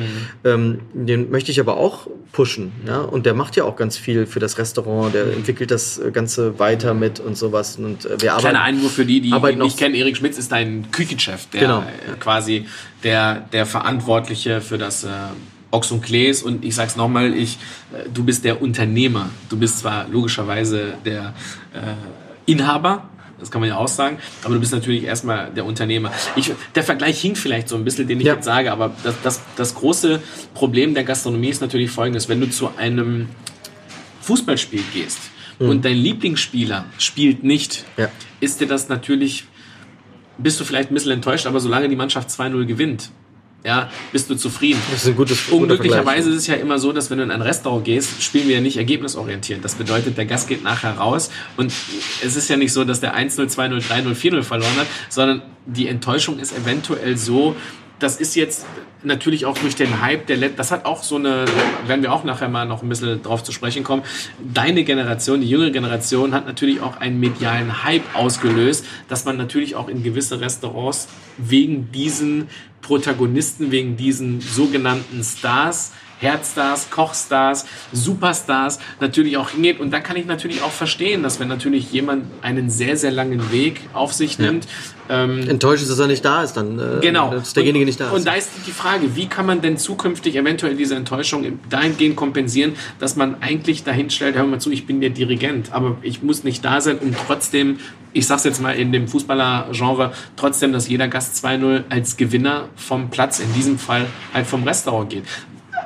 ähm, den möchte ich aber auch pushen. Ja? Und der macht ja auch ganz viel für das Restaurant, der entwickelt das äh, Ganze weiter mit und sowas. Und äh, wir arbeiten. Kleiner Einwurf für die, die ihn nicht kennen. Erik Schmitz ist ein Küchenchef, der Genau. quasi der, der Verantwortliche für das äh, Ochs und Klees. Und ich sag's nochmal, ich, äh, du bist der Unternehmer. Du bist zwar logischerweise der äh, Inhaber, das kann man ja auch sagen, aber du bist natürlich erstmal der Unternehmer. Ich, der Vergleich hinkt vielleicht so ein bisschen, den ich Ja. jetzt sage, aber das, das, das große Problem der Gastronomie ist natürlich folgendes. Wenn du zu einem Fußballspiel gehst und dein Lieblingsspieler spielt nicht, Ja. ist dir das natürlich, bist du vielleicht ein bisschen enttäuscht, aber solange die Mannschaft 2-0 gewinnt, ja, bist du zufrieden. Das ist ein gutes Unglücklicherweise ist es ja immer so, dass wenn du in ein Restaurant gehst, spielen wir ja nicht ergebnisorientiert. Das bedeutet, der Gast geht nachher raus und es ist ja nicht so, dass der 1-0, 2-0, 3-0, 4-0 verloren hat, sondern die Enttäuschung ist eventuell so, das ist jetzt natürlich auch durch den Hype der Let das hat auch so eine, werden wir auch nachher mal noch ein bisschen drauf zu sprechen kommen. Deine Generation, die jüngere Generation, hat natürlich auch einen medialen Hype ausgelöst, dass man natürlich auch in gewisse Restaurants wegen diesen Protagonisten, wegen diesen sogenannten Stars, Herzstars, Kochstars, Superstars natürlich auch hingeht. Und da kann ich natürlich auch verstehen, dass wenn natürlich jemand einen sehr, sehr langen Weg auf sich nimmt, ähm, Enttäuscht ist, dass er nicht da ist, dann äh, Genau. dass derjenige und, nicht da ist. Und da ist die Frage, wie kann man denn zukünftig eventuell diese Enttäuschung dahingehend kompensieren, dass man eigentlich dahin stellt, hör mal zu, ich bin der Dirigent, aber ich muss nicht da sein, um trotzdem, ich sag's jetzt mal in dem Fußballer-Genre, trotzdem, dass jeder Gast 2-0 als Gewinner vom Platz, in diesem Fall halt vom Restaurant geht.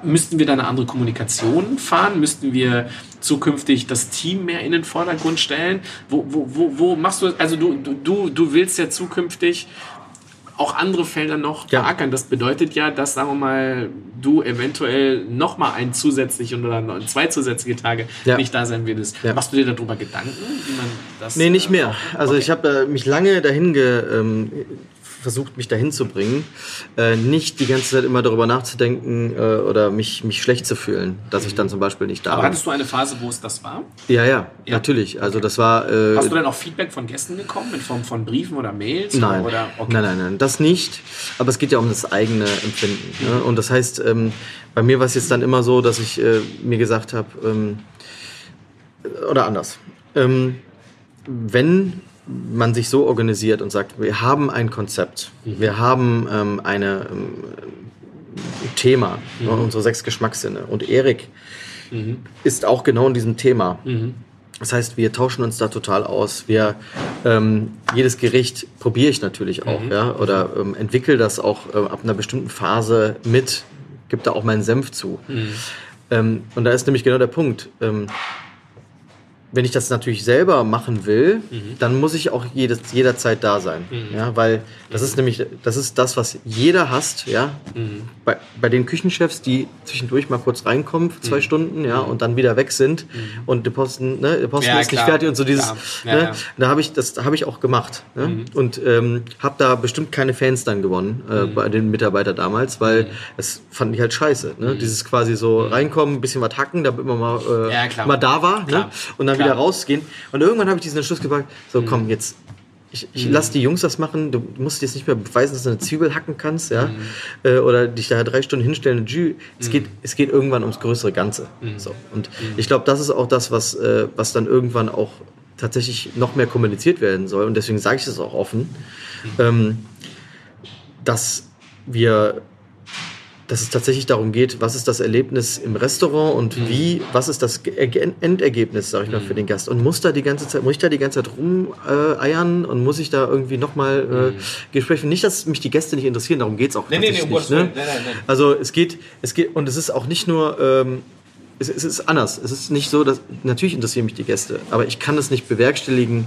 Müssten wir da eine andere Kommunikation fahren? Müssten wir zukünftig das Team mehr in den Vordergrund stellen? Wo, wo, wo, wo machst du, also du, du- du, willst ja zukünftig auch andere Felder noch Ja. beackern. Das bedeutet ja, dass, sagen wir mal, du eventuell noch mal ein zusätzlichen oder zwei zusätzliche Tage Ja. nicht da sein würdest. Ja. Machst du dir darüber Gedanken, wie man das... Nee, nicht äh, mehr. Also ich habe äh, mich lange dahin ge, ähm, versucht, mich dahin zu bringen, äh, nicht die ganze Zeit immer darüber nachzudenken äh, oder mich, mich schlecht zu fühlen, dass ich dann zum Beispiel nicht da Aber bin. hattest du eine Phase, wo es das war? Ja, ja, Ja. natürlich. Also das war. Äh, Hast du denn auch Feedback von Gästen bekommen in Form von Briefen oder Mails? Nein. Oder, okay. nein, nein, nein, das nicht. Aber es geht ja um das eigene Empfinden. Ne? Und das heißt, ähm, bei mir war es jetzt dann immer so, dass ich äh, mir gesagt habe, ähm, oder anders. Ähm, wenn man sich so organisiert und sagt, wir haben ein Konzept, wir haben ähm, eine ähm, ein Thema, ne, unsere sechs Geschmackssinne. Und Erik ist auch genau in diesem Thema. Das heißt, wir tauschen uns da total aus. Wir ähm, jedes Gericht probiere ich natürlich auch, ja, oder ähm, entwickle das auch äh, ab einer bestimmten Phase mit, gebe da auch meinen Senf zu. Ähm, und da ist nämlich genau der Punkt. Wenn ich das natürlich selber machen will, dann muss ich auch jedes, jederzeit da sein. Ja, weil das ist nämlich, das ist das, was jeder hasst, ja. Bei, bei den Küchenchefs, die zwischendurch mal kurz reinkommen für zwei Stunden, ja, und dann wieder weg sind und der Posten, ne, der Posten Ja, ist nicht klar. fertig und so dieses, Klar. Ja, ne, ja. da habe ich, das habe ich auch gemacht. Ne? Und ähm, habe da bestimmt keine Fans dann gewonnen äh, bei den Mitarbeitern damals, weil das fand ich halt scheiße. Ne? Dieses quasi so reinkommen, ein bisschen was hacken, damit man mal, äh, mal da war. Ne? Und dann Klar. wieder rausgehen. Und irgendwann habe ich diesen Entschluss gebracht, so komm, jetzt Ich, ich lasse die Jungs das machen. Du musst jetzt nicht mehr beweisen, dass du eine Zwiebel hacken kannst, ja, äh, oder dich da drei Stunden hinstellen. und. Es geht, es geht irgendwann ums größere Ganze. So. Und ich glaube, das ist auch das, was, äh, was dann irgendwann auch tatsächlich noch mehr kommuniziert werden soll. Und deswegen sage ich es auch offen, ähm, dass wir dass es tatsächlich darum geht, was ist das Erlebnis im Restaurant und wie, was ist das Ge- Erge- Endergebnis, sag ich mal, für den Gast. Und muss da die ganze Zeit, muss ich da die ganze Zeit rumeiern äh, und muss ich da irgendwie nochmal äh, Gespräche, nicht, dass mich die Gäste nicht interessieren, darum geht's auch Nee, nee, nee, nicht, Willen. Nein, nein, nein. Also es geht, es geht, und es ist auch nicht nur, ähm, es, es ist anders. Es ist nicht so, dass, natürlich interessieren mich die Gäste, aber ich kann es nicht bewerkstelligen,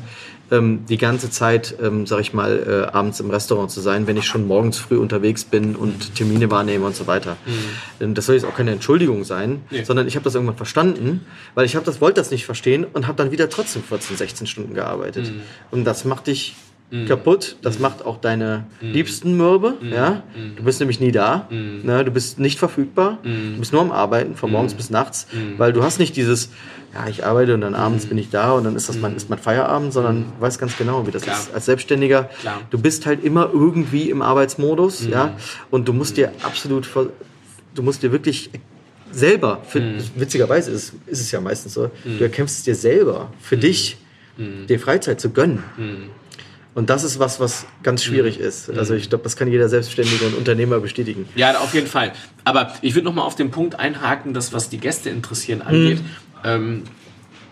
ähm, die ganze Zeit, ähm, sag ich mal, äh, abends im Restaurant zu sein, wenn ich schon morgens früh unterwegs bin und Termine wahrnehme und so weiter. Ähm, Das soll jetzt auch keine Entschuldigung sein, Nee. sondern ich habe das irgendwann verstanden, weil ich habe das, wollte das nicht verstehen und habe dann wieder trotzdem 14, 16 Stunden gearbeitet. Und das macht dich kaputt, das macht auch deine Liebsten mürbe, ja. Du bist nämlich nie da, ne? du bist nicht verfügbar, du bist nur am Arbeiten, von morgens bis nachts, weil du hast nicht dieses, ja, ich arbeite und dann abends bin ich da und dann ist das mein, ist mein Feierabend, sondern du weißt ganz genau, wie das Klar. ist. Als Selbstständiger, Klar. du bist halt immer irgendwie im Arbeitsmodus, ja, und du musst dir absolut, du musst dir wirklich selber, für, witzigerweise ist, ist es ja meistens so, du erkämpfst es dir selber, für dich, dir Freizeit zu gönnen. Und das ist was, was ganz schwierig ist. Also ich glaube, das kann jeder Selbstständige und Unternehmer bestätigen. Ja, auf jeden Fall. Aber ich würde noch mal auf den Punkt einhaken, dass was die Gäste interessieren angeht. Ähm,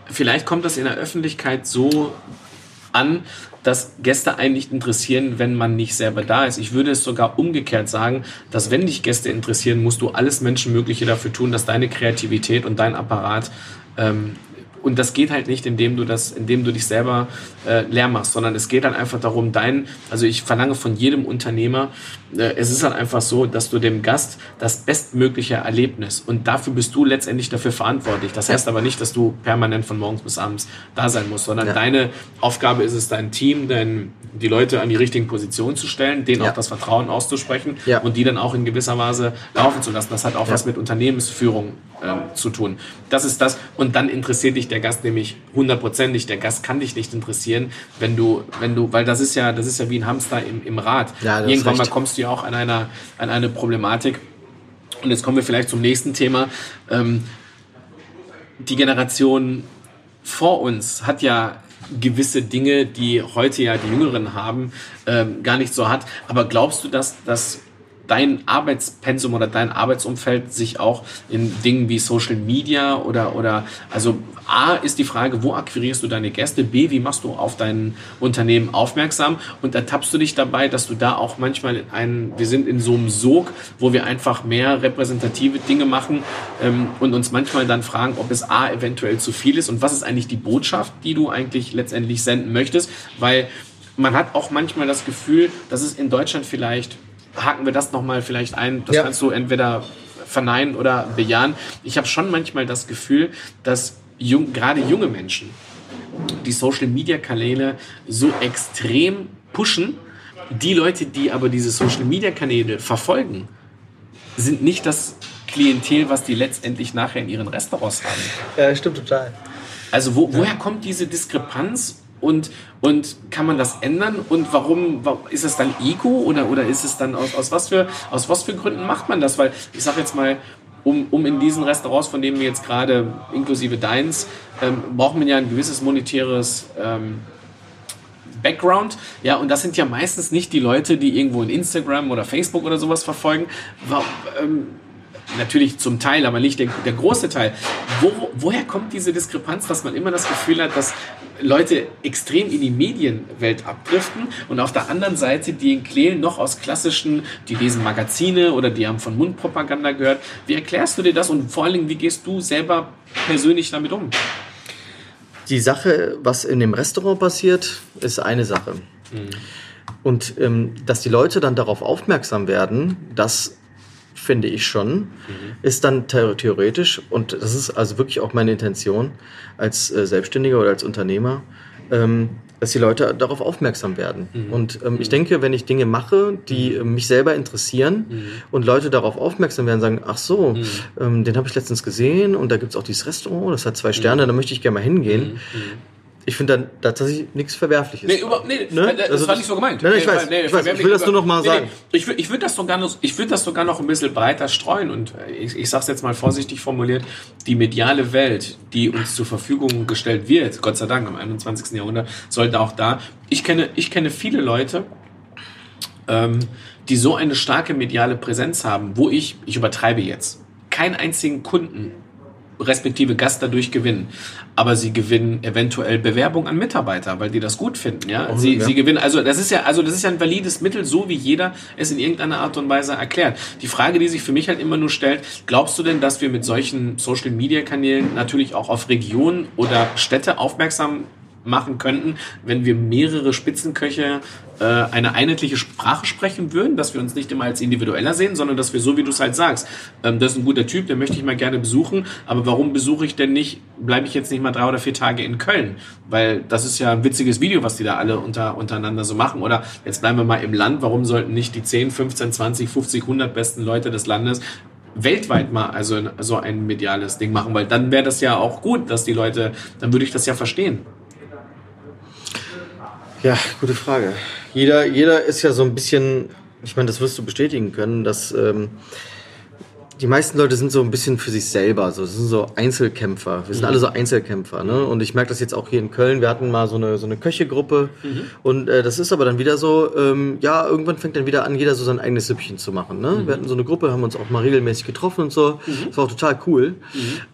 vielleicht kommt das in der Öffentlichkeit so an, dass Gäste einen nicht interessieren, wenn man nicht selber da ist. Ich würde es sogar umgekehrt sagen, dass wenn dich Gäste interessieren, musst du alles Menschenmögliche dafür tun, dass deine Kreativität und dein Apparat ähm, und das geht halt nicht, indem du das, indem du dich selber äh, leer machst, sondern es geht halt einfach darum, dein, also ich verlange von jedem Unternehmer, es ist halt einfach so, dass du dem Gast das bestmögliche Erlebnis und dafür bist du letztendlich dafür verantwortlich. Das heißt aber nicht, dass du permanent von morgens bis abends da sein musst, sondern Ja. deine Aufgabe ist es, dein Team, dein, die Leute an die richtigen Positionen zu stellen, denen Ja. auch das Vertrauen auszusprechen Ja. und die dann auch in gewisser Weise laufen zu lassen. Das hat auch Ja. was mit Unternehmensführung ähm, zu tun. Das ist das. Und dann interessiert dich der Gast nämlich hundertprozentig. Der Gast kann dich nicht interessieren, wenn du, wenn du, weil das ist ja, das ist ja wie ein Hamster im, im Rad. Ja, Irgendwann mal kommst du ja auch an einer, an eine Problematik. Und jetzt kommen wir vielleicht zum nächsten Thema. Ähm, die Generation vor uns hat ja gewisse Dinge, die heute ja die Jüngeren haben, ähm, gar nicht so hat. Aber glaubst du, dass, dass dein Arbeitspensum oder dein Arbeitsumfeld sich auch in Dingen wie Social Media oder, oder also A ist die Frage, wo akquirierst du deine Gäste? B, wie machst du auf dein Unternehmen aufmerksam? Und ertappst du dich dabei, dass du da auch manchmal in einen, wir sind in so einem Sog, wo wir einfach mehr repräsentative Dinge machen ähm, und uns manchmal dann fragen, ob es A eventuell zu viel ist und was ist eigentlich die Botschaft, die du eigentlich letztendlich senden möchtest, weil man hat auch manchmal das Gefühl, dass es in Deutschland vielleicht, haken wir das nochmal vielleicht ein, das Ja. kannst du entweder verneinen oder bejahen. Ich habe schon manchmal das Gefühl, dass jung, gerade junge Menschen die Social-Media-Kanäle so extrem pushen. Die Leute, die aber diese Social-Media-Kanäle verfolgen, sind nicht das Klientel, was die letztendlich nachher in ihren Restaurants haben. Ja, stimmt total. Also wo, woher kommt diese Diskrepanz und, und kann man das ändern? Und warum, wa- ist es dann Ego oder, oder ist es dann aus, aus, was für, aus was für Gründen macht man das? Weil ich sage jetzt mal, um, um in diesen Restaurants, von denen wir jetzt gerade inklusive deins, ähm, braucht man ja ein gewisses monetäres ähm, Background. Ja, und das sind ja meistens nicht die Leute, die irgendwo in Instagram oder Facebook oder sowas verfolgen. Wa- ähm, natürlich zum Teil, aber nicht der, der große Teil. Wo, woher kommt diese Diskrepanz, dass man immer das Gefühl hat, dass Leute extrem in die Medienwelt abdriften und auf der anderen Seite die in Kleen noch aus klassischen, die lesen Magazine oder die haben von Mundpropaganda gehört. Wie erklärst du dir das und vor allen Dingen, wie gehst du selber persönlich damit um? Die Sache, was in dem Restaurant passiert, ist eine Sache. Und ähm, dass die Leute dann darauf aufmerksam werden, das finde ich schon, ist dann the- theoretisch, und das ist also wirklich auch meine Intention als äh, Selbstständiger oder als Unternehmer, ähm, dass die Leute darauf aufmerksam werden. Und ähm, ich denke, wenn ich Dinge mache, die äh, mich selber interessieren und Leute darauf aufmerksam werden, sagen, ach so, ähm, den habe ich letztens gesehen und da gibt es auch dieses Restaurant, das hat zwei Sterne, da möchte ich gerne mal hingehen. Ich finde dann da tatsächlich nichts Verwerfliches. Nee, über, nee Ne? das Also war nicht so gemeint. Nein, nein, ich Nee, weiß, ich weiß, ich will das nur noch mal sagen. Ich, wür- ich würde das, sogar noch- ich würd das sogar noch ein bisschen breiter streuen und äh, ich, ich sage es jetzt mal vorsichtig formuliert, die mediale Welt, die uns zur Verfügung gestellt wird, Gott sei Dank im 21. Jahrhundert, sollte auch da, ich kenne, ich kenne viele Leute, ähm, die so eine starke mediale Präsenz haben, wo ich, ich übertreibe jetzt, keinen einzigen Kunden respektive Gast dadurch gewinnen. Aber sie gewinnen eventuell Bewerbung an Mitarbeiter, weil die das gut finden, ja. Sie, ja. sie gewinnen, also das ist ja, also das ist ja ein valides Mittel, so wie jeder es in irgendeiner Art und Weise erklärt. Die Frage, die sich für mich halt immer nur stellt, glaubst du denn, dass wir mit solchen Social Media Kanälen natürlich auch auf Regionen oder Städte aufmerksam machen könnten, wenn wir mehrere Spitzenköche eine einheitliche Sprache sprechen würden, dass wir uns nicht immer als individueller sehen, sondern dass wir so, wie du es halt sagst, ähm, das ist ein guter Typ, den möchte ich mal gerne besuchen, aber warum besuche ich denn nicht, bleibe ich jetzt nicht mal drei oder vier Tage in Köln? Weil das ist ja ein witziges Video, was die da alle unter, untereinander so machen. Oder jetzt bleiben wir mal im Land, warum sollten nicht die 10, 15, 20, 50, 100 besten Leute des Landes weltweit mal also so ein mediales Ding machen, weil dann wäre das ja auch gut, dass die Leute, dann würde ich das ja verstehen. Ja, gute Frage. Jeder, jeder ist ja so ein bisschen, ich meine, das wirst du bestätigen können, dass ähm, die meisten Leute sind so ein bisschen für sich selber, so das sind so Einzelkämpfer. Wir sind alle so Einzelkämpfer, ne? Und ich merke das jetzt auch hier in Köln. Wir hatten mal so eine so eine Köchegruppe und äh, das ist aber dann wieder so, ähm, ja, irgendwann fängt dann wieder an, jeder so sein eigenes Süppchen zu machen. Ne? Wir hatten so eine Gruppe, haben uns auch mal regelmäßig getroffen und so. Das war auch total cool.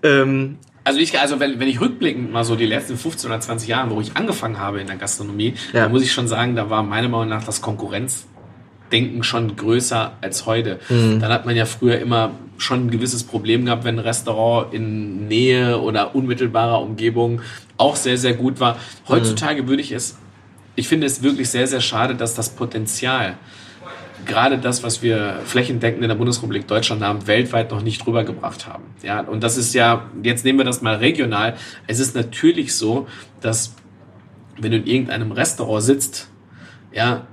Ähm, Also ich, also wenn, wenn ich rückblickend mal so die letzten 15 oder 20 Jahre, wo ich angefangen habe in der Gastronomie, Ja. da muss ich schon sagen, da war meiner Meinung nach das Konkurrenzdenken schon größer als heute. Mhm. Dann hat man ja früher immer schon ein gewisses Problem gehabt, wenn ein Restaurant in Nähe oder unmittelbarer Umgebung auch sehr, sehr gut war. Heutzutage würde ich es, ich finde es wirklich sehr, sehr schade, dass das Potenzial gerade das, was wir flächendeckend in der Bundesrepublik Deutschland haben, weltweit noch nicht rübergebracht haben. Ja, und das ist ja, jetzt nehmen wir das mal regional. Es ist natürlich so, dass wenn du in irgendeinem Restaurant sitzt, ja,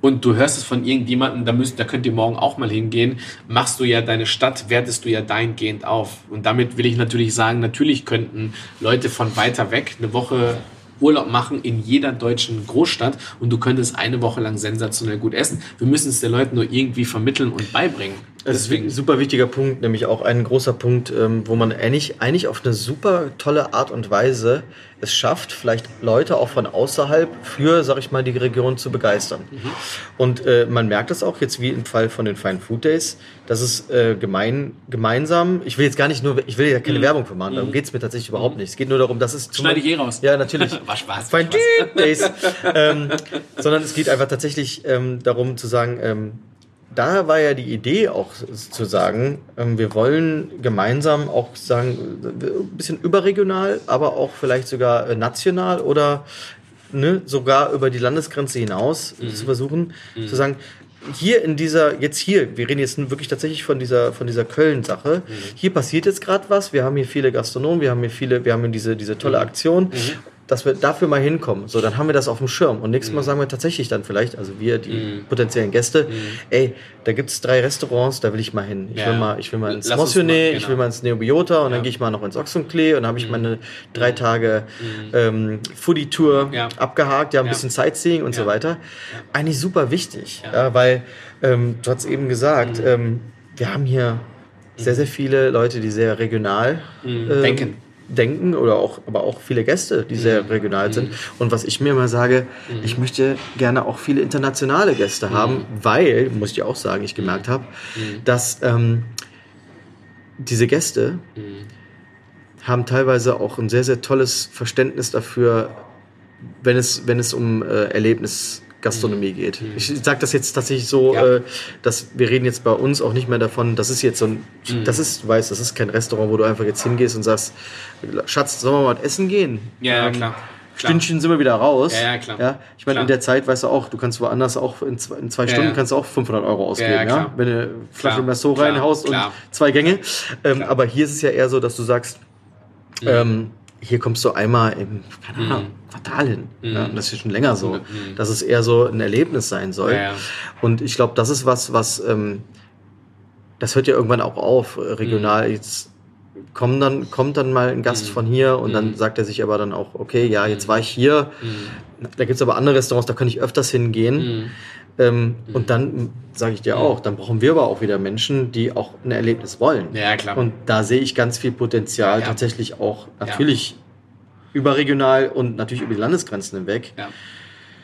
und du hörst es von irgendjemandem, da, müsst, da könnt ihr morgen auch mal hingehen, machst du ja deine Stadt, wertest du ja dahingehend auf. Und damit will ich natürlich sagen, natürlich könnten Leute von weiter weg eine Woche Urlaub machen in jeder deutschen Großstadt und du könntest eine Woche lang sensationell gut essen. Wir müssen es den Leuten nur irgendwie vermitteln und beibringen. Das ist ein super wichtiger Punkt, nämlich auch ein großer Punkt, ähm, wo man eigentlich, eigentlich auf eine super tolle Art und Weise es schafft, vielleicht Leute auch von außerhalb für, sag ich mal, die Region zu begeistern. Und äh, man merkt es auch jetzt wie im Fall von den Fine Food Days, dass es äh, gemein, gemeinsam, ich will jetzt gar nicht nur, ich will ja keine Werbung für machen, darum geht's mir tatsächlich überhaupt nicht. Es geht nur darum, dass es... Schneide ich eh raus. Ja, natürlich. War Spaß. war Fine Spaß. Food Days. ähm, sondern es geht einfach tatsächlich ähm, darum zu sagen, ähm, da war ja die Idee auch zu sagen, ähm, wir wollen gemeinsam auch sagen, ein bisschen überregional, aber auch vielleicht sogar äh, national oder ne, sogar über die Landesgrenze hinaus äh, zu versuchen, zu sagen, hier in dieser, jetzt hier, wir reden jetzt wirklich tatsächlich von dieser, von dieser Köln-Sache. Hier passiert jetzt gerade was. Wir haben hier viele Gastronomen, wir haben hier viele, wir haben hier diese, diese tolle Aktion, dass wir dafür mal hinkommen. So, dann haben wir das auf dem Schirm. Und nächstes Mal sagen wir tatsächlich dann vielleicht, also wir, die potenziellen Gäste, ey, da gibt's drei Restaurants, da will ich mal hin. Ich Ja. will mal, ich will mal ins Motionné, mal, ich will genau. mal ins Neobiota und Ja. dann gehe ich mal noch ins Ochsenklee und dann habe ich meine drei Tage ähm, Foodie-Tour Ja. abgehakt, ja, ein bisschen Sightseeing und so weiter. Eigentlich super wichtig, ja. weil ähm, du hast eben gesagt, ähm, wir haben hier sehr, sehr viele Leute, die sehr regional ähm, Denken. Denken oder auch, aber auch viele Gäste, die sehr regional sind. Und was ich mir immer sage, ich möchte gerne auch viele internationale Gäste haben, weil, muss ich auch sagen, ich gemerkt habe, dass ähm, diese Gäste haben teilweise auch ein sehr, sehr tolles Verständnis dafür, wenn es, wenn es um äh, Erlebnisgastronomie geht. Ich sage das jetzt tatsächlich so, Ja. äh, dass wir reden jetzt bei uns auch nicht mehr davon, das ist jetzt so ein, das ist, du weißt, das ist kein Restaurant, wo du einfach jetzt hingehst und sagst, Schatz, sollen wir mal was essen gehen? Ja, ja, Ähm, klar. Klar. Stündchen sind wir wieder raus. Ja, ja, klar. Ja, ich meine, in der Zeit weißt du auch, du kannst woanders auch in zwei, in zwei Stunden ja. kannst du auch 500 Euro ausgeben, ja, wenn du Flasche Merceau reinhaust klar. und zwei Gänge. Ähm, aber hier ist es ja eher so, dass du sagst, Mhm. ähm, hier kommst du einmal im keine Ahnung, Quartal hin. Mhm. Ja, und das ist schon länger so, dass es eher so ein Erlebnis sein soll. Ja, ja. Und ich glaube, das ist was, was ähm, das hört ja irgendwann auch auf, äh, regional Mhm. jetzt kommen dann, kommt dann mal ein Gast von hier und Mhm. dann sagt er sich aber dann auch, okay, ja, jetzt war ich hier. Da gibt es aber andere Restaurants, da kann ich öfters hingehen. Mhm. Ähm, Und dann sage ich dir auch, dann brauchen wir aber auch wieder Menschen, die auch ein Erlebnis wollen. Ja, klar. Und da sehe ich ganz viel Potenzial Ja. tatsächlich auch natürlich überregional und natürlich über die Landesgrenzen hinweg. ja.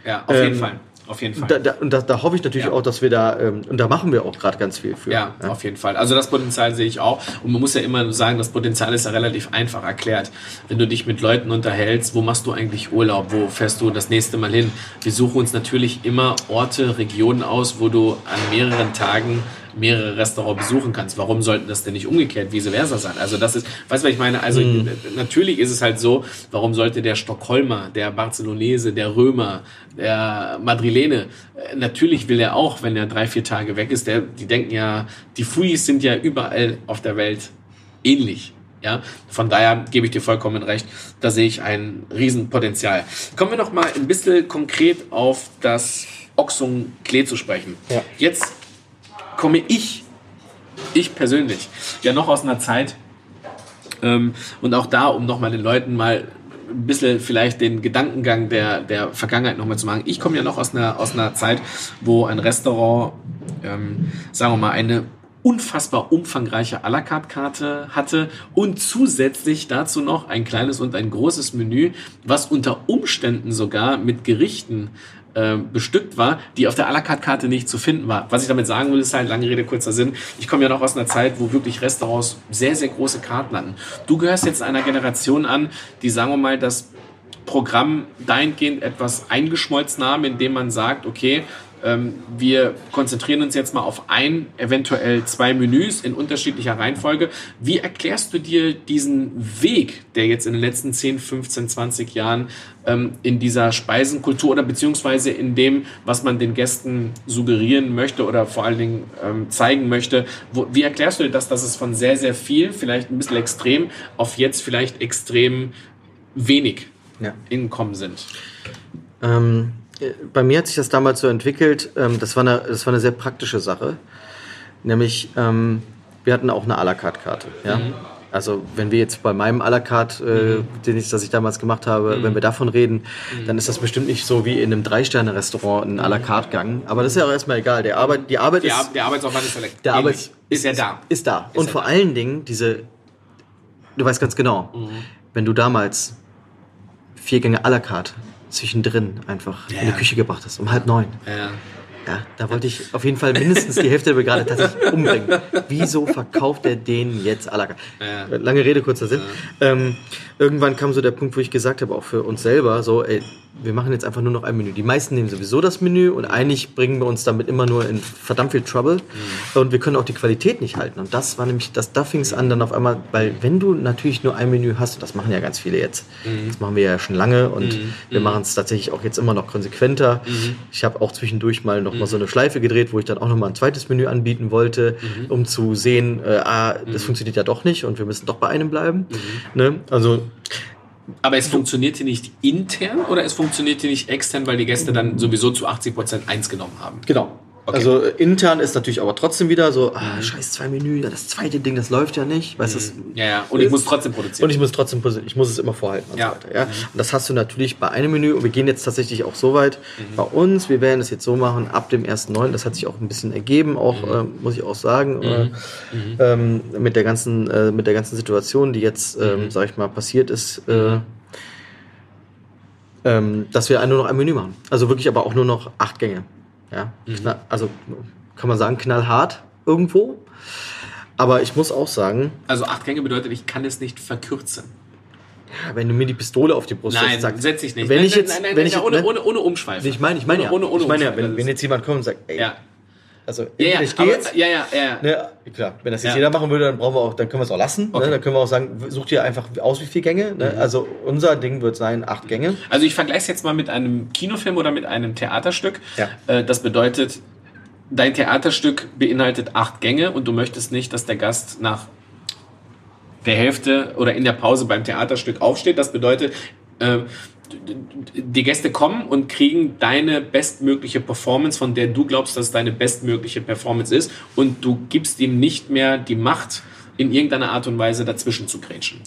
ja, auf Ähm, jeden Fall. Auf jeden Fall. Da, da, und da, da hoffe ich natürlich Ja. auch, dass wir da, ähm, und da machen wir auch gerade ganz viel für. Ja, auf jeden Fall. Also das Potenzial sehe ich auch. Und man muss ja immer sagen, das Potenzial ist ja relativ einfach erklärt. Wenn du dich mit Leuten unterhältst, wo machst du eigentlich Urlaub? Wo fährst du das nächste Mal hin? Wir suchen uns natürlich immer Orte, Regionen aus, wo du an mehreren Tagen mehrere Restaurants besuchen kannst. Warum sollten das denn nicht umgekehrt vice versa sein? Also das ist, weißt du, was ich meine? Also natürlich ist es halt so, warum sollte der Stockholmer, der Barcelonese, der Römer, der Madrilene, äh, natürlich will er auch, wenn er drei, vier Tage weg ist, der, die denken ja, die Fuis sind ja überall auf der Welt ähnlich. Ja, von daher gebe ich dir vollkommen recht. Da sehe ich ein Riesenpotenzial. Kommen wir noch mal ein bisschen konkret auf das Oxung Klee zu sprechen. Ja. Jetzt komme ich, ich persönlich, ja noch aus einer Zeit, ähm, und auch da, um nochmal den Leuten mal ein bisschen vielleicht den Gedankengang der, der Vergangenheit nochmal zu machen. Ich komme ja noch aus einer, aus einer Zeit, wo ein Restaurant, ähm, sagen wir mal, eine unfassbar umfangreiche à la carte Karte hatte und zusätzlich dazu noch ein kleines und ein großes Menü, was unter Umständen sogar mit Gerichten äh, bestückt war, die auf der à la carte Karte nicht zu finden war. Was ich damit sagen will, ist halt lange Rede, kurzer Sinn. Ich komme ja noch aus einer Zeit, wo wirklich Restaurants sehr, sehr große Karten hatten. Du gehörst jetzt einer Generation an, die, sagen wir mal, das Programm dahingehend etwas eingeschmolzen haben, indem man sagt, okay, ähm, wir konzentrieren uns jetzt mal auf ein, eventuell zwei Menüs in unterschiedlicher Reihenfolge. Wie erklärst du dir diesen Weg, der jetzt in den letzten 10, 15, 20 Jahren ähm, in dieser Speisenkultur oder beziehungsweise in dem, was man den Gästen suggerieren möchte oder vor allen Dingen ähm, zeigen möchte, wie erklärst du dir das, dass es von sehr, sehr viel, vielleicht ein bisschen extrem, auf jetzt vielleicht extrem wenig Ja. Inkommen sind? Ähm, äh, bei mir hat sich das damals so entwickelt, ähm, das, war eine, das war eine sehr praktische Sache. Nämlich, ähm, wir hatten auch eine à la carte Karte. Ja? Also, wenn wir jetzt bei meinem à la carte, äh, den ich, das ich damals gemacht habe, wenn wir davon reden, dann ist das bestimmt nicht so wie in einem Drei-Sterne-Restaurant ein à la carte Gang. Aber das ist ja auch erstmal egal. Der Arbeit, die Arbeit Der, ist, der Arbeitsaufwand ist, vielleicht der ähnlich. Arbeits ist ja da. ist da. Ist Und vor da. allen Dingen diese, du weißt ganz genau, Mhm. wenn du damals vier Gänge à la carte zwischendrin einfach in Ja. die Küche gebracht hast, um halb neun. Ja. Ja, da wollte ich auf jeden Fall mindestens die Hälfte der Brigade tatsächlich umbringen. Wieso verkauft er den jetzt carte? Ja. Lange Rede, kurzer Sinn. Ähm, irgendwann kam so der Punkt, wo ich gesagt habe, auch für uns selber, so, ey, wir machen jetzt einfach nur noch ein Menü. Die meisten nehmen sowieso das Menü und eigentlich bringen wir uns damit immer nur in verdammt viel Trouble und wir können auch die Qualität nicht halten. Und das war nämlich, das, da fing es an dann auf einmal, weil wenn du natürlich nur ein Menü hast, und das machen ja ganz viele jetzt, das machen wir ja schon lange und wir machen es tatsächlich auch jetzt immer noch konsequenter. Ich habe auch zwischendurch mal noch mal so eine Schleife gedreht, wo ich dann auch noch mal ein zweites Menü anbieten wollte, um zu sehen, äh, ah, das funktioniert ja doch nicht und wir müssen doch bei einem bleiben. Ne? Also Aber es funktionierte nicht intern oder es funktionierte nicht extern, weil die Gäste dann sowieso zu 80% eins genommen haben? Genau. Also äh, intern ist natürlich aber trotzdem wieder so, ah, scheiß zwei Menü, das zweite Ding, das läuft ja nicht. Weißt du, das- Ja, ja. Und ich muss trotzdem produzieren. und ich muss trotzdem, posi- ich muss es immer vorhalten und Ja. so weiter. Ja? Und das hast du natürlich bei einem Menü und wir gehen jetzt tatsächlich auch so weit bei uns. Wir werden es jetzt so machen, ab dem 1.9. Das hat sich auch ein bisschen ergeben, auch äh, muss ich auch sagen, äh, ähm, mit der ganzen, äh, mit der ganzen Situation, die jetzt, ähm, sag ich mal, passiert ist. Äh, ähm, dass wir nur noch ein Menü machen. Also wirklich aber auch nur noch acht Gänge. Ja? Kna- Also kann man sagen, knallhart irgendwo. Aber ich muss auch sagen, also acht Gänge bedeutet, ich kann es nicht verkürzen. ja, wenn du mir die Pistole auf die Brust Nein, setzt, setze ich nicht. Wenn nein, ich jetzt, nein, nein, wenn nein, ich, ohne, ne? ohne, ohne Umschweife. ich meine, ich meine ja, ohne, ohne ich meine ja, wenn, wenn jetzt jemand kommt und sagt, ey, ja, also ja, ja, ich gehe aber, jetzt, ja, ja, ja. ne, klar, wenn das jetzt Ja. jeder machen würde, dann brauchen wir auch, dann können wir es auch lassen, Okay. ne, dann können wir auch sagen, such dir einfach aus, wie viele Gänge, ne? Mhm. also unser Ding wird sein, acht Gänge. Also ich vergleiche es jetzt mal mit einem Kinofilm oder mit einem Theaterstück. Ja. Äh, Das bedeutet, dein Theaterstück beinhaltet acht Gänge und du möchtest nicht, dass der Gast nach der Hälfte oder in der Pause beim Theaterstück aufsteht. Das bedeutet, äh, die Gäste kommen und kriegen deine bestmögliche Performance, von der du glaubst, dass es deine bestmögliche Performance ist. Und du gibst ihm nicht mehr die Macht, in irgendeiner Art und Weise dazwischen zu grätschen.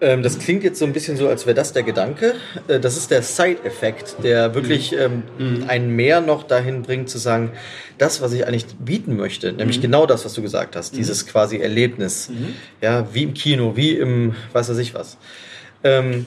Ähm, das klingt jetzt so ein bisschen so, als wäre das der Gedanke. Äh, das ist der Side-Effekt, der wirklich ähm, einen mehr noch dahin bringt zu sagen, das, was ich eigentlich bieten möchte, nämlich genau das, was du gesagt hast, dieses quasi Erlebnis, ja, wie im Kino, wie im, weiß was ich was. Ähm,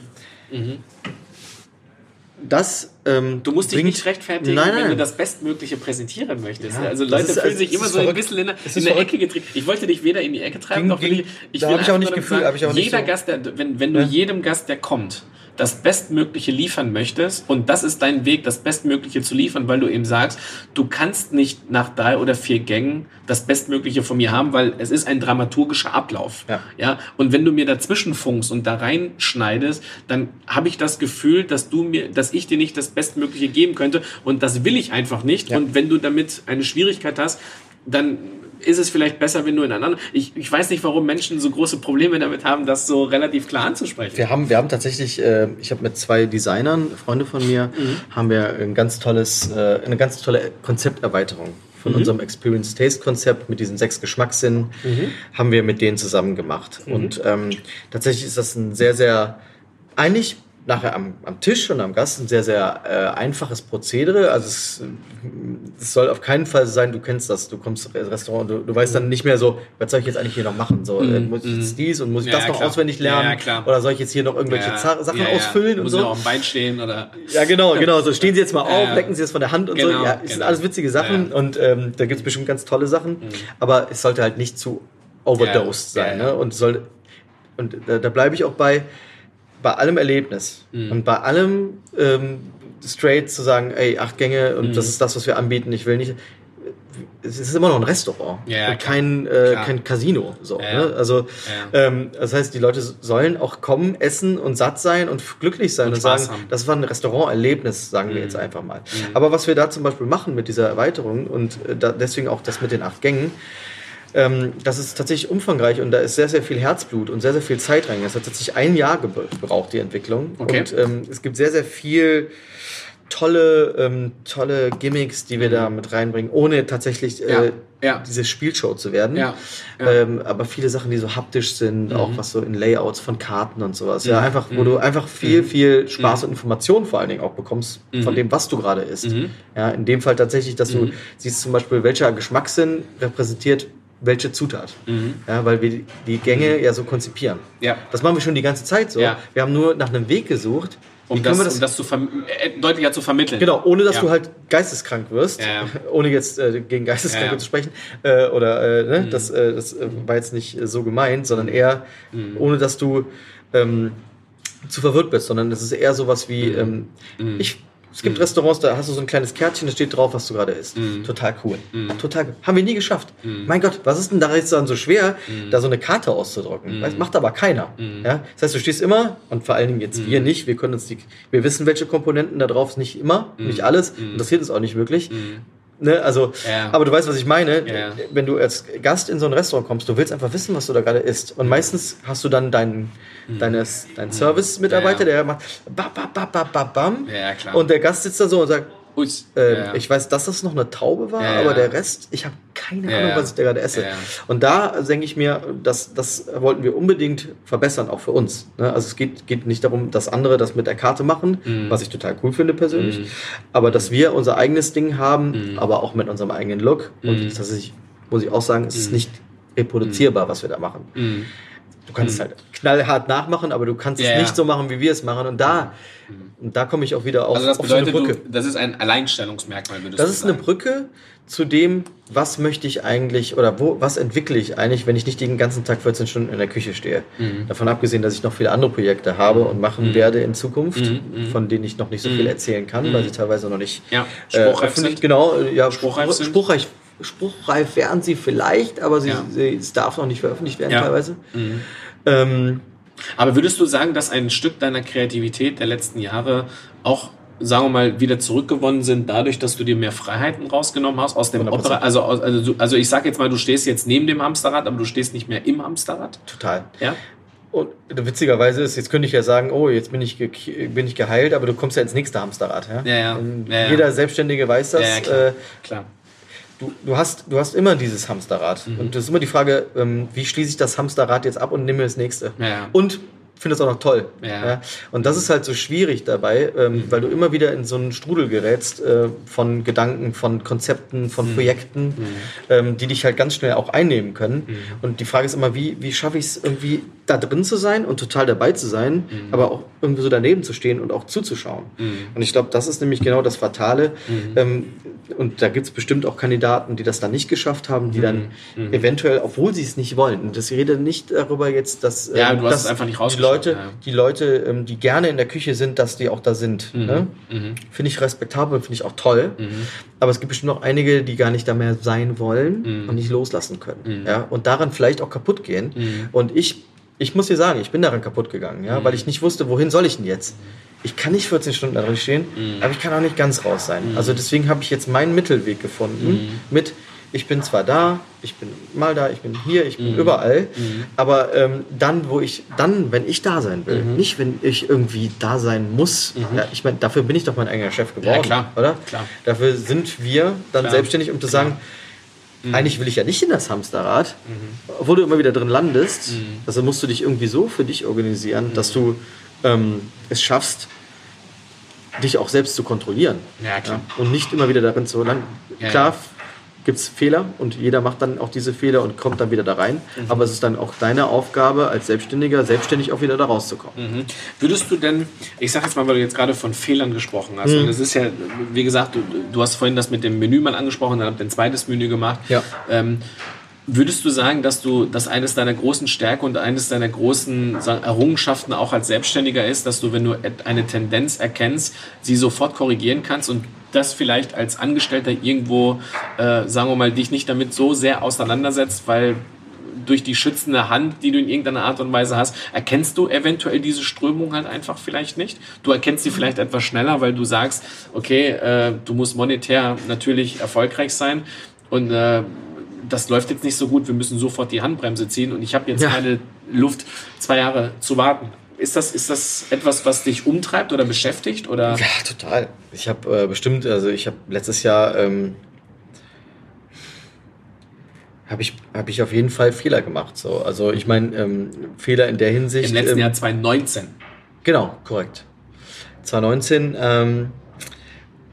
Das ähm, Du musst dich bringt- nicht rechtfertigen, Nein, wenn nein. du das Bestmögliche präsentieren möchtest. Ja, also Leute ist- fühlen sich immer so ein verrückt. bisschen in, in verrückt. Ecke getrieben. Ich wollte dich weder in die Ecke treiben, Ging- noch will ging- ich, ich da will hab ich auch nicht nur Gefühl, sagen, hab ich auch nicht jeder so- Gast, der, wenn, wenn du Ja. jedem Gast, der kommt, das Bestmögliche liefern möchtest und das ist dein Weg, das Bestmögliche zu liefern, weil du eben sagst, du kannst nicht nach drei oder vier Gängen das Bestmögliche von mir haben, weil es ist ein dramaturgischer Ablauf. Ja. Ja, und wenn du mir dazwischen funkst und da reinschneidest, dann habe ich das Gefühl, dass du mir, dass ich dir nicht das Bestmögliche geben könnte und das will ich einfach nicht. Ja. Und wenn du damit eine Schwierigkeit hast, dann ist es vielleicht besser, wenn du in einander. Ich, ich weiß nicht, warum Menschen so große Probleme damit haben, das so relativ klar anzusprechen. Wir haben, wir haben tatsächlich, äh, ich habe mit zwei Designern, Freunde von mir, haben wir ein ganz tolles, äh, eine ganz tolle Konzepterweiterung von unserem Experience Taste Konzept mit diesen sechs Geschmackssinnen haben wir mit denen zusammen gemacht. Und ähm, tatsächlich ist das ein sehr, sehr, eigentlich nachher am, am Tisch und am Gast ein sehr, sehr äh, einfaches Prozedere. Also es, es soll auf keinen Fall sein, du kennst das, du kommst ins Restaurant, du, du weißt dann nicht mehr so, was soll ich jetzt eigentlich hier noch machen? So, äh, muss ich jetzt dies und muss ich Ja, das ja, noch klar. auswendig lernen? ja. Oder soll ich jetzt hier noch irgendwelche Sachen ausfüllen und Muss so? ja auch am Bein stehen oder. Ja, genau, genau. So stehen sie jetzt mal auf, lecken sie jetzt von der Hand und so. Genau, Ja, es sind genau. alles witzige Sachen und ähm, da gibt es bestimmt ganz tolle Sachen. Aber es sollte halt nicht zu overdosed sein. Ne? Und soll und da, da bleibe ich auch bei bei allem Erlebnis Mhm. und bei allem ähm, straight zu sagen, ey, acht Gänge und Mhm. das ist das, was wir anbieten. Ich will nicht. Es ist immer noch ein Restaurant Ja, und kein, äh, kein Casino. So, Ja, ne? Also Ja. ähm, das heißt, die Leute sollen auch kommen, essen und satt sein und glücklich sein Und und, sagen, haben. das war ein Restauranterlebnis, sagen wir jetzt einfach mal. Aber was wir da zum Beispiel machen mit dieser Erweiterung und äh, da, deswegen auch das mit den acht Gängen, ähm, das ist tatsächlich umfangreich und da ist sehr, sehr viel Herzblut und sehr, sehr viel Zeit rein. Das hat tatsächlich ein Jahr ge- gebraucht, die Entwicklung. Okay. Und ähm, es gibt sehr, sehr viel tolle, ähm, tolle Gimmicks, die wir da mit reinbringen, ohne tatsächlich äh, Ja, ja. diese Spielshow zu werden. Ja. Ähm, aber viele Sachen, die so haptisch sind, auch was so in Layouts von Karten und sowas. Ja, einfach, wo du einfach viel, viel Spaß und Information vor allen Dingen auch bekommst von dem, was du gerade isst. Ja, in dem Fall tatsächlich, dass du siehst zum Beispiel, welcher Geschmackssinn repräsentiert welche Zutat. Ja, weil wir die- Gänge ja so konzipieren. Ja. Das machen wir schon die ganze Zeit so. Ja. Wir haben nur nach einem Weg gesucht, Um das, wir um das zu äh, deutlicher zu vermitteln. Genau, ohne dass Ja. du halt geisteskrank wirst, Ja, ja. ohne jetzt äh, gegen Geisteskranke zu sprechen, äh, oder äh, ne, Mhm. das, äh, das war jetzt nicht so gemeint, sondern eher ohne dass du ähm, zu verwirrt bist, sondern es ist eher sowas wie, Mhm. ähm, ich, es gibt Restaurants, da hast du so ein kleines Kärtchen, da steht drauf, was du gerade isst. Mhm. Total cool. Total cool. Haben wir nie geschafft. Mein Gott, was ist denn da jetzt dann so schwer, Mhm. da so eine Karte auszudrucken? Das macht aber keiner. Ja? Das heißt, du stehst immer, und vor allen Dingen jetzt Mhm. wir nicht, wir können uns die, wir wissen, welche Komponenten da drauf sind, nicht immer, Mhm. nicht alles, interessiert uns auch nicht wirklich. Ne, also, Ja. aber du weißt, was ich meine. Ja. Wenn du als Gast in so ein Restaurant kommst, du willst einfach wissen, was du da gerade isst. Und meistens hast du dann deinen, deines, deinen Service-Mitarbeiter, Mhm. Ja, der macht bam, bam, bam, bam, bam, bam. Ja, klar. Und der Gast sitzt da so und sagt, Ähm, ja, ja. ich weiß, dass das noch eine Taube war, Ja, aber der Rest, ich habe keine Ahnung, was ich da gerade esse. Und da denke ich mir, das, das wollten wir unbedingt verbessern, auch für uns. Ne? Also es geht, geht nicht darum, dass andere das mit der Karte machen, Mhm. was ich total cool finde persönlich, aber dass wir unser eigenes Ding haben, aber auch mit unserem eigenen Look. Und Mhm. das ist, muss ich auch sagen, es ist nicht reproduzierbar, was wir da machen. Mhm. Du kannst es halt knallhart nachmachen, aber du kannst Ja, es ja. nicht so machen, wie wir es machen. Und da, und da komme ich auch wieder auf, Also das auf so eine bedeutet, Brücke. du, das ist ein Alleinstellungsmerkmal, würdest Das ist eine. Brücke zu dem, was möchte ich eigentlich oder wo, was entwickle ich eigentlich, wenn ich nicht den ganzen Tag 14 Stunden in der Küche stehe. Mhm. Davon abgesehen, dass ich noch viele andere Projekte habe und machen werde in Zukunft, Mhm. von denen ich noch nicht so viel erzählen kann, weil sie teilweise noch nicht Ja, äh, spruchreif öffentlich- sind. Genau, äh, ja, Spruchreif spruchreif, sind. Spruchreif, werden sie vielleicht, aber sie, Ja. sie, es darf noch nicht veröffentlicht werden Ja. teilweise. Mhm. Ähm, Aber würdest du sagen, dass ein Stück deiner Kreativität der letzten Jahre auch, sagen wir mal, wieder zurückgewonnen sind, dadurch, dass du dir mehr Freiheiten rausgenommen hast aus dem 100%. Opera? Also, also, also ich sag jetzt mal, du stehst jetzt neben dem Hamsterrad, aber du stehst nicht mehr im Hamsterrad. total. Ja? Und witzigerweise ist, jetzt könnte ich ja sagen, oh, jetzt bin ich, bin ich geheilt, aber du kommst ja ins nächste Hamsterrad. Ja? Ja, ja. Ja. Jeder Selbstständige weiß das. Ja, ja, klar. äh, Klar. Du, du, hast, du hast immer dieses Hamsterrad. Mhm. Und das ist immer die Frage, ähm, wie schließe ich das Hamsterrad jetzt ab und nehme mir das nächste. Ja. Und finde das auch noch toll. Ja. Und das ist halt so schwierig dabei, ähm, Mhm. weil du immer wieder in so einen Strudel gerätst äh, von Gedanken, von Konzepten, Mhm. von Projekten, ähm, die dich halt ganz schnell auch einnehmen können. Mhm. Und die Frage ist immer, wie, wie schaffe ich es irgendwie da drin zu sein und total dabei zu sein, Mhm. aber auch irgendwie so daneben zu stehen und auch zuzuschauen. Und ich glaube, das ist nämlich genau das Fatale. Mhm. Ähm, und da gibt es bestimmt auch Kandidaten, die das dann nicht geschafft haben, Mhm. die dann eventuell, obwohl sie es nicht wollen, und das rede nicht darüber jetzt, dass, Ja, ähm, dass die Leute, ja. die Leute, ähm, die gerne in der Küche sind, dass die auch da sind. Mhm. Ne? Finde ich respektabel, finde ich auch toll. Aber es gibt bestimmt noch einige, die gar nicht da mehr sein wollen Mhm. und nicht loslassen können. Ja? Und daran vielleicht auch kaputt gehen. Und ich, ich muss dir sagen, ich bin daran kaputt gegangen, ja? weil ich nicht wusste, wohin soll ich denn jetzt? Ich kann nicht 14 Stunden da drin stehen, aber ich kann auch nicht ganz raus sein. Also deswegen habe ich jetzt meinen Mittelweg gefunden mit, ich bin zwar da, ich bin mal da, ich bin hier, ich bin überall, aber ähm, dann, wo ich, dann, wenn ich da sein will, nicht wenn ich irgendwie da sein muss. Ja, ich meine, dafür bin ich doch mein eigener Chef geworden, klar, oder? klar. Dafür sind wir dann Klar, selbstständig, um zu sagen, eigentlich will ich ja nicht in das Hamsterrad, obwohl du immer wieder drin landest. Also musst du dich irgendwie so für dich organisieren, dass du ähm, es schaffst, dich auch selbst zu kontrollieren. Ja, klar. Und nicht immer wieder darin zu landen. Ja, klar ja. Gibt es Fehler und jeder macht dann auch diese Fehler und kommt dann wieder da rein. Mhm. Aber es ist dann auch deine Aufgabe als Selbstständiger, selbstständig auch wieder da rauszukommen. Mhm. Würdest du denn, ich sag jetzt mal, weil du jetzt gerade von Fehlern gesprochen hast, und es ist ja, wie gesagt, du, du hast vorhin das mit dem Menü mal angesprochen, dann habt ihr ein zweites Menü gemacht. Ja. Ähm, würdest du sagen, dass du, dass eines deiner großen Stärken und eines deiner großen sagen, Errungenschaften auch als Selbstständiger ist, dass du, wenn du eine Tendenz erkennst, sie sofort korrigieren kannst und das vielleicht als Angestellter irgendwo, äh, sagen wir mal, dich nicht damit so sehr auseinandersetzt, weil durch die schützende Hand, die du in irgendeiner Art und Weise hast, erkennst du eventuell diese Strömung halt einfach vielleicht nicht. Du erkennst sie vielleicht etwas schneller, weil du sagst, okay, äh, du musst monetär natürlich erfolgreich sein und äh, das läuft jetzt nicht so gut, wir müssen sofort die Handbremse ziehen und ich habe jetzt Ja. keine Luft, zwei Jahre zu warten. Ist das, ist das etwas, was dich umtreibt oder beschäftigt? Oder? Ja, total. Ich habe äh, bestimmt, also ich habe letztes Jahr ähm, habe ich, hab ich auf jeden Fall Fehler gemacht. So. Also ich meine, ähm, Fehler in der Hinsicht. Im letzten ähm, Jahr 2019. Genau, korrekt. 2019 ähm,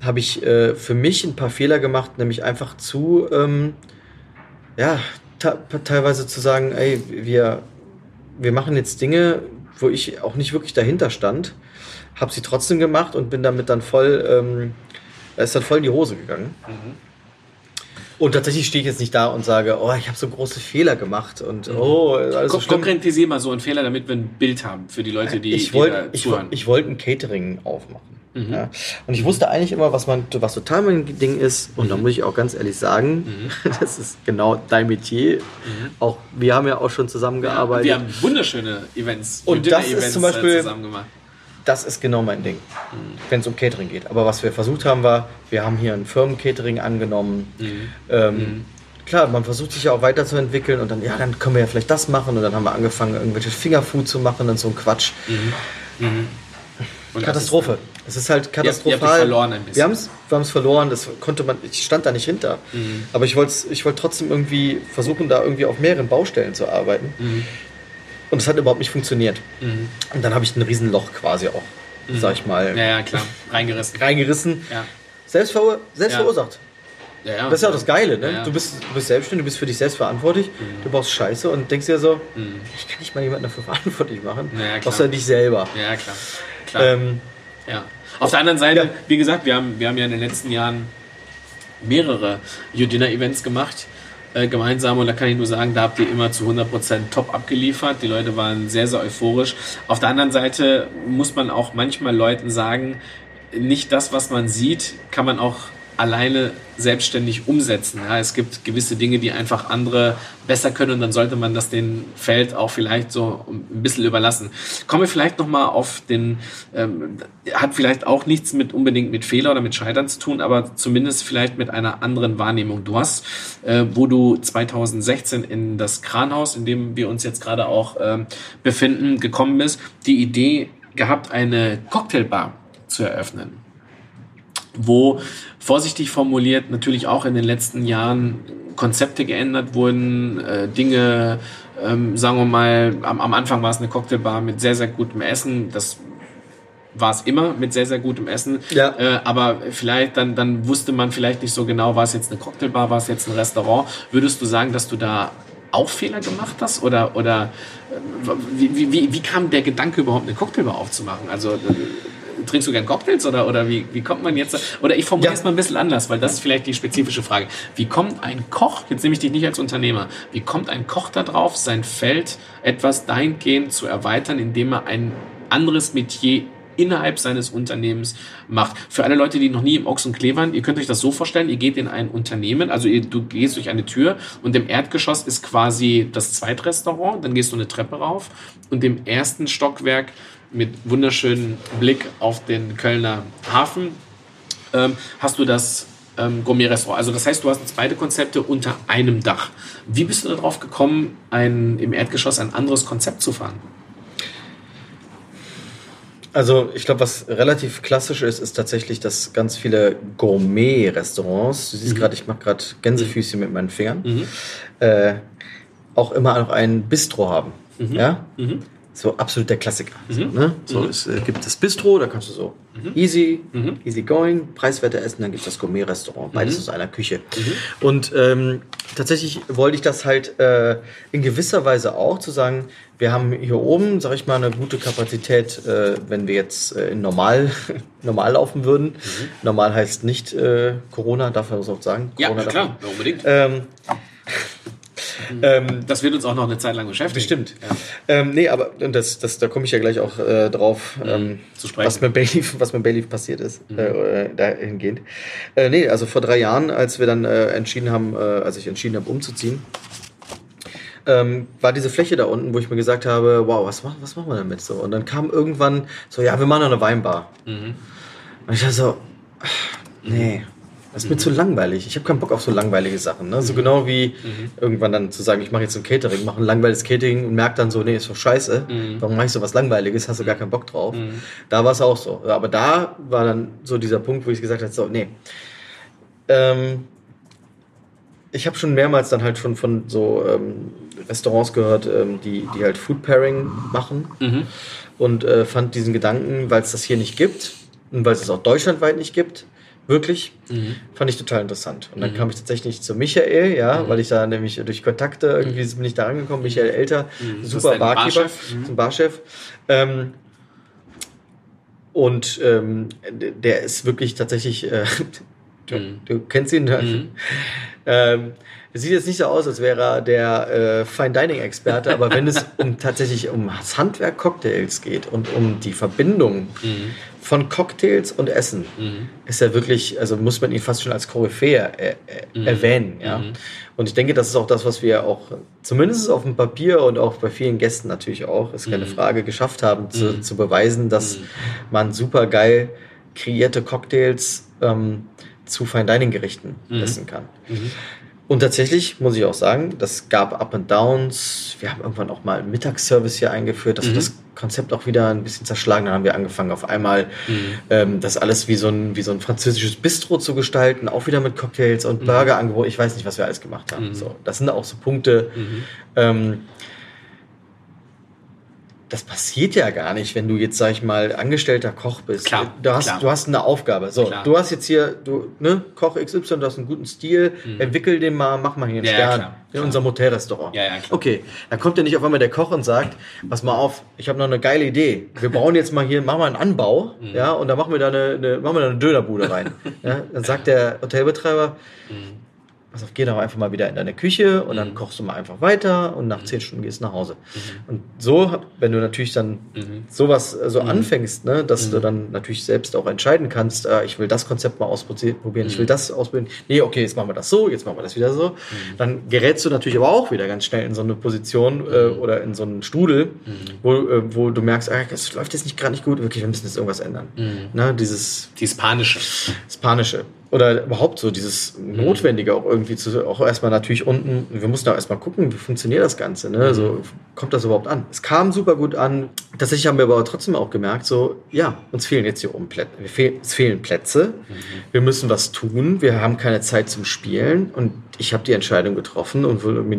habe ich äh, für mich ein paar Fehler gemacht, nämlich einfach zu, ähm, ja, teilweise zu sagen, ey, wir, wir machen jetzt Dinge, wo ich auch nicht wirklich dahinter stand, habe sie trotzdem gemacht und bin damit dann voll, ähm, ist dann voll in die Hose gegangen. Und tatsächlich stehe ich jetzt nicht da und sage, oh, ich habe so große Fehler gemacht und oh, alles so Kon schlimm. konkretisier mal so einen Fehler, damit wir ein Bild haben für die Leute, die, ich die da ich, ich wollte ein Catering aufmachen. Mhm. Ja. Und ich wusste eigentlich immer, was, man, was total mein Ding ist. Und Mhm. da muss ich auch ganz ehrlich sagen, das ist genau dein Metier. Auch wir haben ja auch schon zusammengearbeitet. Mhm. wir haben wunderschöne Events, Und das ist Dinner-Events, zum Beispiel- äh, zusammen gemacht. Das ist genau mein Ding, Mhm. wenn es um Catering geht. Aber was wir versucht haben, war, wir haben hier ein Firmen-Catering angenommen. Ähm, Klar, man versucht sich ja auch weiterzuentwickeln und dann, ja, dann können wir ja vielleicht das machen. Und dann haben wir angefangen, irgendwelche Fingerfood zu machen und so ein Quatsch. Und Katastrophe. Es ist halt ihr habt katastrophal. euch verloren ein bisschen. Wir haben es wir haben's verloren, das konnte man, ich stand da nicht hinter. Mhm. Aber ich wollte ich wollte trotzdem irgendwie versuchen, da irgendwie auf mehreren Baustellen zu arbeiten. Mhm. Und es hat überhaupt nicht funktioniert. Und dann habe ich ein Riesenloch quasi auch, sag ich mal, Mhm. Ja, ja, klar. Reingerissen. reingerissen. Ja. Selbst, verur selbst Ja. verursacht. Ja, ja. Das ist ja auch das Geile, ne? Ja. Du, bist, du bist selbstständig, du bist für dich selbst verantwortlich, du baust Scheiße und denkst dir so, ich kann nicht mal jemanden dafür verantwortlich machen, außer dich selber. Ja, klar. klar. Ähm, Ja. Auf der anderen Seite, wie gesagt, wir haben, wir haben ja in den letzten Jahren mehrere You-Dinner-Events gemacht, äh, gemeinsam. Und da kann ich nur sagen, da habt ihr immer zu 100% top abgeliefert. Die Leute waren sehr, sehr euphorisch. Auf der anderen Seite muss man auch manchmal Leuten sagen, nicht das, was man sieht, kann man auch alleine selbstständig umsetzen. Ja, es gibt gewisse Dinge, die einfach andere besser können und dann sollte man das dem Feld auch vielleicht so ein bisschen überlassen. Kommen wir vielleicht nochmal auf den, ähm, hat vielleicht auch nichts mit unbedingt mit Fehler oder mit Scheitern zu tun, aber zumindest vielleicht mit einer anderen Wahrnehmung. Du hast, äh, wo du 2016 in das Kranhaus, in dem wir uns jetzt gerade auch ähm, befinden, gekommen bist, die Idee gehabt, eine Cocktailbar zu eröffnen. wo vorsichtig formuliert natürlich auch in den letzten Jahren Konzepte geändert wurden, äh, Dinge, ähm, sagen wir mal, am, am Anfang war es eine Cocktailbar mit sehr, sehr gutem Essen. Das war es immer mit sehr, sehr gutem Essen. Ja. Äh, aber vielleicht, dann, dann wusste man vielleicht nicht so genau, war es jetzt eine Cocktailbar, war es jetzt ein Restaurant. Würdest du sagen, dass du da auch Fehler gemacht hast? Oder, oder äh, wie, wie, wie kam der Gedanke überhaupt, eine Cocktailbar aufzumachen? Also äh, trinkst du gern Cocktails oder, oder wie, wie kommt man jetzt? Oder ich formuliere es mal ein bisschen anders, weil das ist vielleicht die spezifische Frage. Wie kommt ein Koch, jetzt nehme ich dich nicht als Unternehmer, wie kommt ein Koch darauf, sein Feld etwas dahingehend zu erweitern, indem er ein anderes Metier innerhalb seines Unternehmens macht. Für alle Leute, die noch nie im Ochs und Klee waren, ihr könnt euch das so vorstellen, ihr geht in ein Unternehmen, also ihr, du gehst durch eine Tür und im Erdgeschoss ist quasi das Zweitrestaurant, dann gehst du eine Treppe rauf und im ersten Stockwerk mit wunderschönem Blick auf den Kölner Hafen ähm, hast du das ähm, Gourmet-Restaurant. Also das heißt, du hast jetzt beide Konzepte unter einem Dach. Wie bist du darauf gekommen, ein, im Erdgeschoss ein anderes Konzept zu fahren? Also ich glaube, was relativ klassisch ist, ist tatsächlich, dass ganz viele Gourmet-Restaurants, du siehst Mhm. gerade, ich mache gerade Gänsefüßchen mit meinen Fingern, äh, auch immer noch ein Bistro haben. Mhm. Ja? So absolut der Klassiker. So, ne? so es äh, gibt das Bistro, da kannst du so easy, Mhm. easy going, preiswerte essen, dann gibt es das Gourmet-Restaurant, beides aus einer Küche. Mhm. Und ähm, tatsächlich wollte ich das halt äh, in gewisser Weise auch zu sagen, wir haben hier oben, sag ich mal, eine gute Kapazität, äh, wenn wir jetzt äh, in normal, normal laufen würden. Normal heißt nicht äh, Corona, darf man das auch sagen? Ja, Corona na darf klar, ja, unbedingt. ähm, ähm, Das wird uns auch noch eine Zeit lang beschäftigen. Bestimmt. Ja. ähm, nee, aber und das, das, da komme ich ja gleich auch äh, drauf, ähm, Mhm. Zu sprechen. Mhm. was mit Bayleaf, was mit Bayleaf passiert ist, äh, äh, dahingehend. Äh, nee, also vor drei Jahren, als wir dann äh, entschieden haben, äh, als ich entschieden habe, umzuziehen, ähm, war diese Fläche da unten, wo ich mir gesagt habe, wow, was, mach, was machen wir damit so? Und dann kam irgendwann so, ja, wir machen noch eine Weinbar. Mhm. Und ich dachte so, nee, das ist mir zu langweilig. Ich habe keinen Bock auf so langweilige Sachen. Ne? So genau wie irgendwann dann zu sagen, ich mache jetzt ein Catering, mache ein langweiliges Catering und merke dann so, nee, ist doch scheiße. Warum mache ich so was Langweiliges? Hast du gar keinen Bock drauf. Da war es auch so. Aber da war dann so dieser Punkt, wo ich gesagt habe, so, nee. Ähm, ich habe schon mehrmals dann halt schon von so ähm, Restaurants gehört, ähm, die, die halt Food Pairing machen Mhm. und äh, fand diesen Gedanken, weil es das hier nicht gibt und weil es es auch deutschlandweit nicht gibt, wirklich, Mhm. fand ich total interessant. Und dann kam ich tatsächlich zu Michael, ja, Mhm. weil ich da nämlich durch Kontakte irgendwie bin ich da angekommen. Michael Elter, Mhm. Super Barkeeper, Barchef? Mhm. zum Barchef. Ähm, und ähm, der ist wirklich tatsächlich, äh, du, Mhm. du kennst ihn, ne? Mhm. Ähm, es sieht jetzt nicht so aus, als wäre er der äh, Fine Dining Experte, aber wenn es um tatsächlich um das Handwerk Cocktails geht und um die Verbindung Mhm. von Cocktails und Essen, Mhm. ist er wirklich, also muss man ihn fast schon als Koryphäe äh, äh, Mhm. erwähnen, ja. Mhm. Und ich denke, das ist auch das, was wir auch zumindest auf dem Papier und auch bei vielen Gästen natürlich auch, ist keine Mhm. Frage, geschafft haben, zu, Mhm. zu beweisen, dass man super geil kreierte Cocktails ähm, zu Fine Dining Gerichten Mhm. essen kann. Und tatsächlich muss ich auch sagen, das gab Up and Downs. Wir haben irgendwann auch mal einen Mittagsservice hier eingeführt. Das Mhm. hat das Konzept auch wieder ein bisschen zerschlagen. Dann haben wir angefangen, auf einmal Mhm. ähm, das alles wie so, ein, wie so ein französisches Bistro zu gestalten, auch wieder mit Cocktails und Mhm. Burgerangebot. Ich weiß nicht, was wir alles gemacht haben. Mhm. So, das sind auch so Punkte. Mhm. Ähm, das passiert ja gar nicht, wenn du jetzt, sag ich mal, angestellter Koch bist. Klar, du, hast, klar. du hast eine Aufgabe. So, Klar. du hast jetzt hier, du, ne, Koch XY, du hast einen guten Stil, Mhm. entwickel den mal, mach mal hier einen Ja, ja, Stern klar, in unserem Hotelrestaurant. Ja, ja, klar. Okay, dann kommt ja nicht auf einmal der Koch und sagt, pass mal auf, ich habe noch eine geile Idee. Wir bauen jetzt mal hier, machen wir einen Anbau, Mhm. ja, und da machen wir da eine, eine, machen wir da eine Dönerbude rein. ja, dann sagt der Hotelbetreiber, Mhm. Pass auf, geh doch einfach mal wieder in deine Küche und dann Mhm. kochst du mal einfach weiter und nach zehn Stunden gehst du nach Hause. Und so, wenn du natürlich dann Mhm. sowas äh, so Mhm. anfängst, ne, dass Mhm. du dann natürlich selbst auch entscheiden kannst, äh, ich will das Konzept mal ausprobieren, ich Mhm. will das ausprobieren. Nee, okay, jetzt machen wir das so, jetzt machen wir das wieder so. Dann gerätst du natürlich aber auch wieder ganz schnell in so eine Position äh, Mhm. oder in so einen Strudel, wo, äh, wo du merkst, das läuft jetzt nicht gerade nicht gut, wirklich, wir müssen jetzt irgendwas ändern. Mhm. Ne, dieses Die Spanische. das Panische. Oder überhaupt so dieses Notwendige auch irgendwie zu, auch erstmal natürlich unten, wir mussten auch erstmal gucken, wie funktioniert das Ganze, ne? So, kommt das überhaupt an? Es kam super gut an. Tatsächlich haben wir aber trotzdem auch gemerkt, so, ja, uns fehlen jetzt hier oben Plätze, es fehlen Plätze, wir müssen was tun, wir haben keine Zeit zum Spielen und ich habe die Entscheidung getroffen und wo mir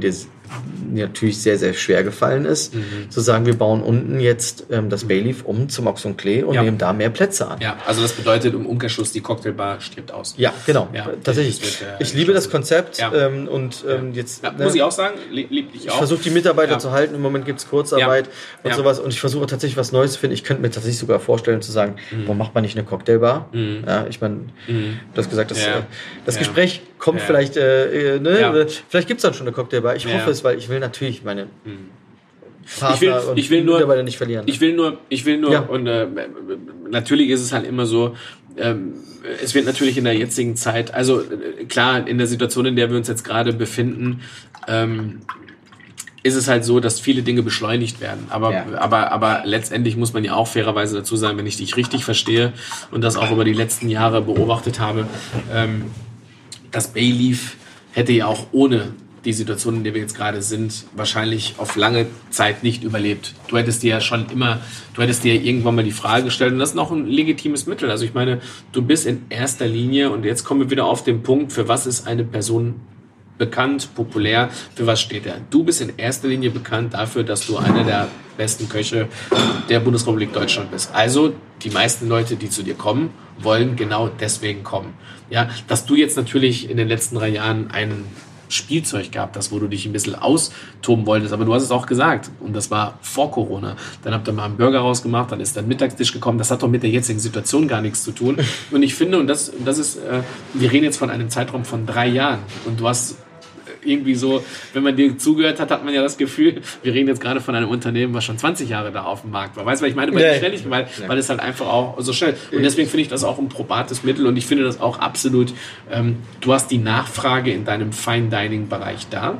natürlich sehr, sehr schwer gefallen ist, zu sagen, wir bauen unten jetzt ähm, das Bayleaf um zum Ox und Klee und Ja. nehmen da mehr Plätze an. Ja, also das bedeutet im Umkehrschluss, die Cocktailbar stirbt aus. Ja, genau. Ja, Tatsächlich. wird, äh, ich liebe das Konzept Ja. ähm, und ähm, jetzt ne, muss ich auch sagen, lieb ich ich auch. versuche die Mitarbeiter zu halten. Im Moment gibt es Kurzarbeit und sowas und ich versuche tatsächlich was Neues zu finden. Ich könnte mir tatsächlich sogar vorstellen zu sagen, Mhm. warum macht man nicht eine Cocktailbar? Ja, ich meine, du hast gesagt, das, äh, das. Gespräch kommt Ja. vielleicht, äh, äh, ne? Ja. vielleicht gibt es dann schon eine Cocktailbar. Ich hoffe es, weil ich will natürlich meine Partner Ich will- und ich will nur- Mitarbeiter nicht verlieren. Ich will nur, ich will nur, Ja. und äh, natürlich ist es halt immer so, ähm, es wird natürlich in der jetzigen Zeit, also äh, klar, in der Situation, in der wir uns jetzt gerade befinden, ähm, ist es halt so, dass viele Dinge beschleunigt werden. Aber, Ja. aber, aber letztendlich muss man ja auch fairerweise dazu sagen, wenn ich dich richtig verstehe und das auch über die letzten Jahre beobachtet habe, ähm, das Bayleaf hätte ja auch ohne die Situation, in der wir jetzt gerade sind, wahrscheinlich auf lange Zeit nicht überlebt. Du hättest dir ja schon immer, du hättest dir irgendwann mal die Frage gestellt, und das ist noch ein legitimes Mittel. Also ich meine, du bist in erster Linie, und jetzt kommen wir wieder auf den Punkt, für was ist eine Person bekannt, populär, für was steht er? Du bist in erster Linie bekannt dafür, dass du einer der besten Köche der Bundesrepublik Deutschland bist. Also die meisten Leute, die zu dir kommen, wollen genau deswegen kommen. Ja, dass du jetzt natürlich in den letzten drei Jahren ein Spielzeug gehabt hast, wo du dich ein bisschen austoben wolltest, aber du hast es auch gesagt und das war vor Corona. Dann habt ihr mal einen Burger rausgemacht, dann ist der Mittagstisch gekommen. Das hat doch mit der jetzigen Situation gar nichts zu tun. Und ich finde, und das, das ist, äh, wir reden jetzt von einem Zeitraum von drei Jahren und du hast irgendwie so, wenn man dir zugehört hat, hat man ja das Gefühl, wir reden jetzt gerade von einem Unternehmen, was schon 20 Jahre da auf dem Markt war. Weißt du, was ich meine? Bei Nee. der Schnelligkeit, weil, weil es halt einfach auch so schnell. Und deswegen finde ich das auch ein probates Mittel und ich finde das auch absolut, ähm, du hast die Nachfrage in deinem Fine Dining Bereich da.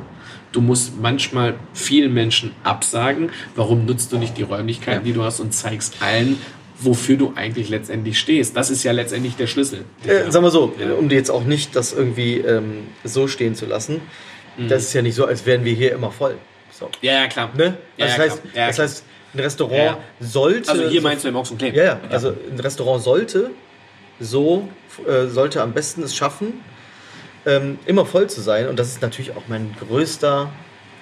Du musst manchmal vielen Menschen absagen. Warum nutzt du nicht die Räumlichkeiten, die du hast und zeigst allen, wofür du eigentlich letztendlich stehst? Das ist ja letztendlich der Schlüssel. Äh, sagen wir so, Ja. um dir jetzt auch nicht das irgendwie ähm, so stehen zu lassen. Das ist ja nicht so, als wären wir hier immer voll. So. Ja, ja, klar. Ne? Ja, Also ja, das, heißt, klar. Ja, das heißt, ein Restaurant Ja, ja. sollte. Also hier so- meinst du im Ochs und? Ja, ja, also ein Restaurant sollte so, äh, sollte am besten es schaffen, ähm, immer voll zu sein. Und das ist natürlich auch mein größter,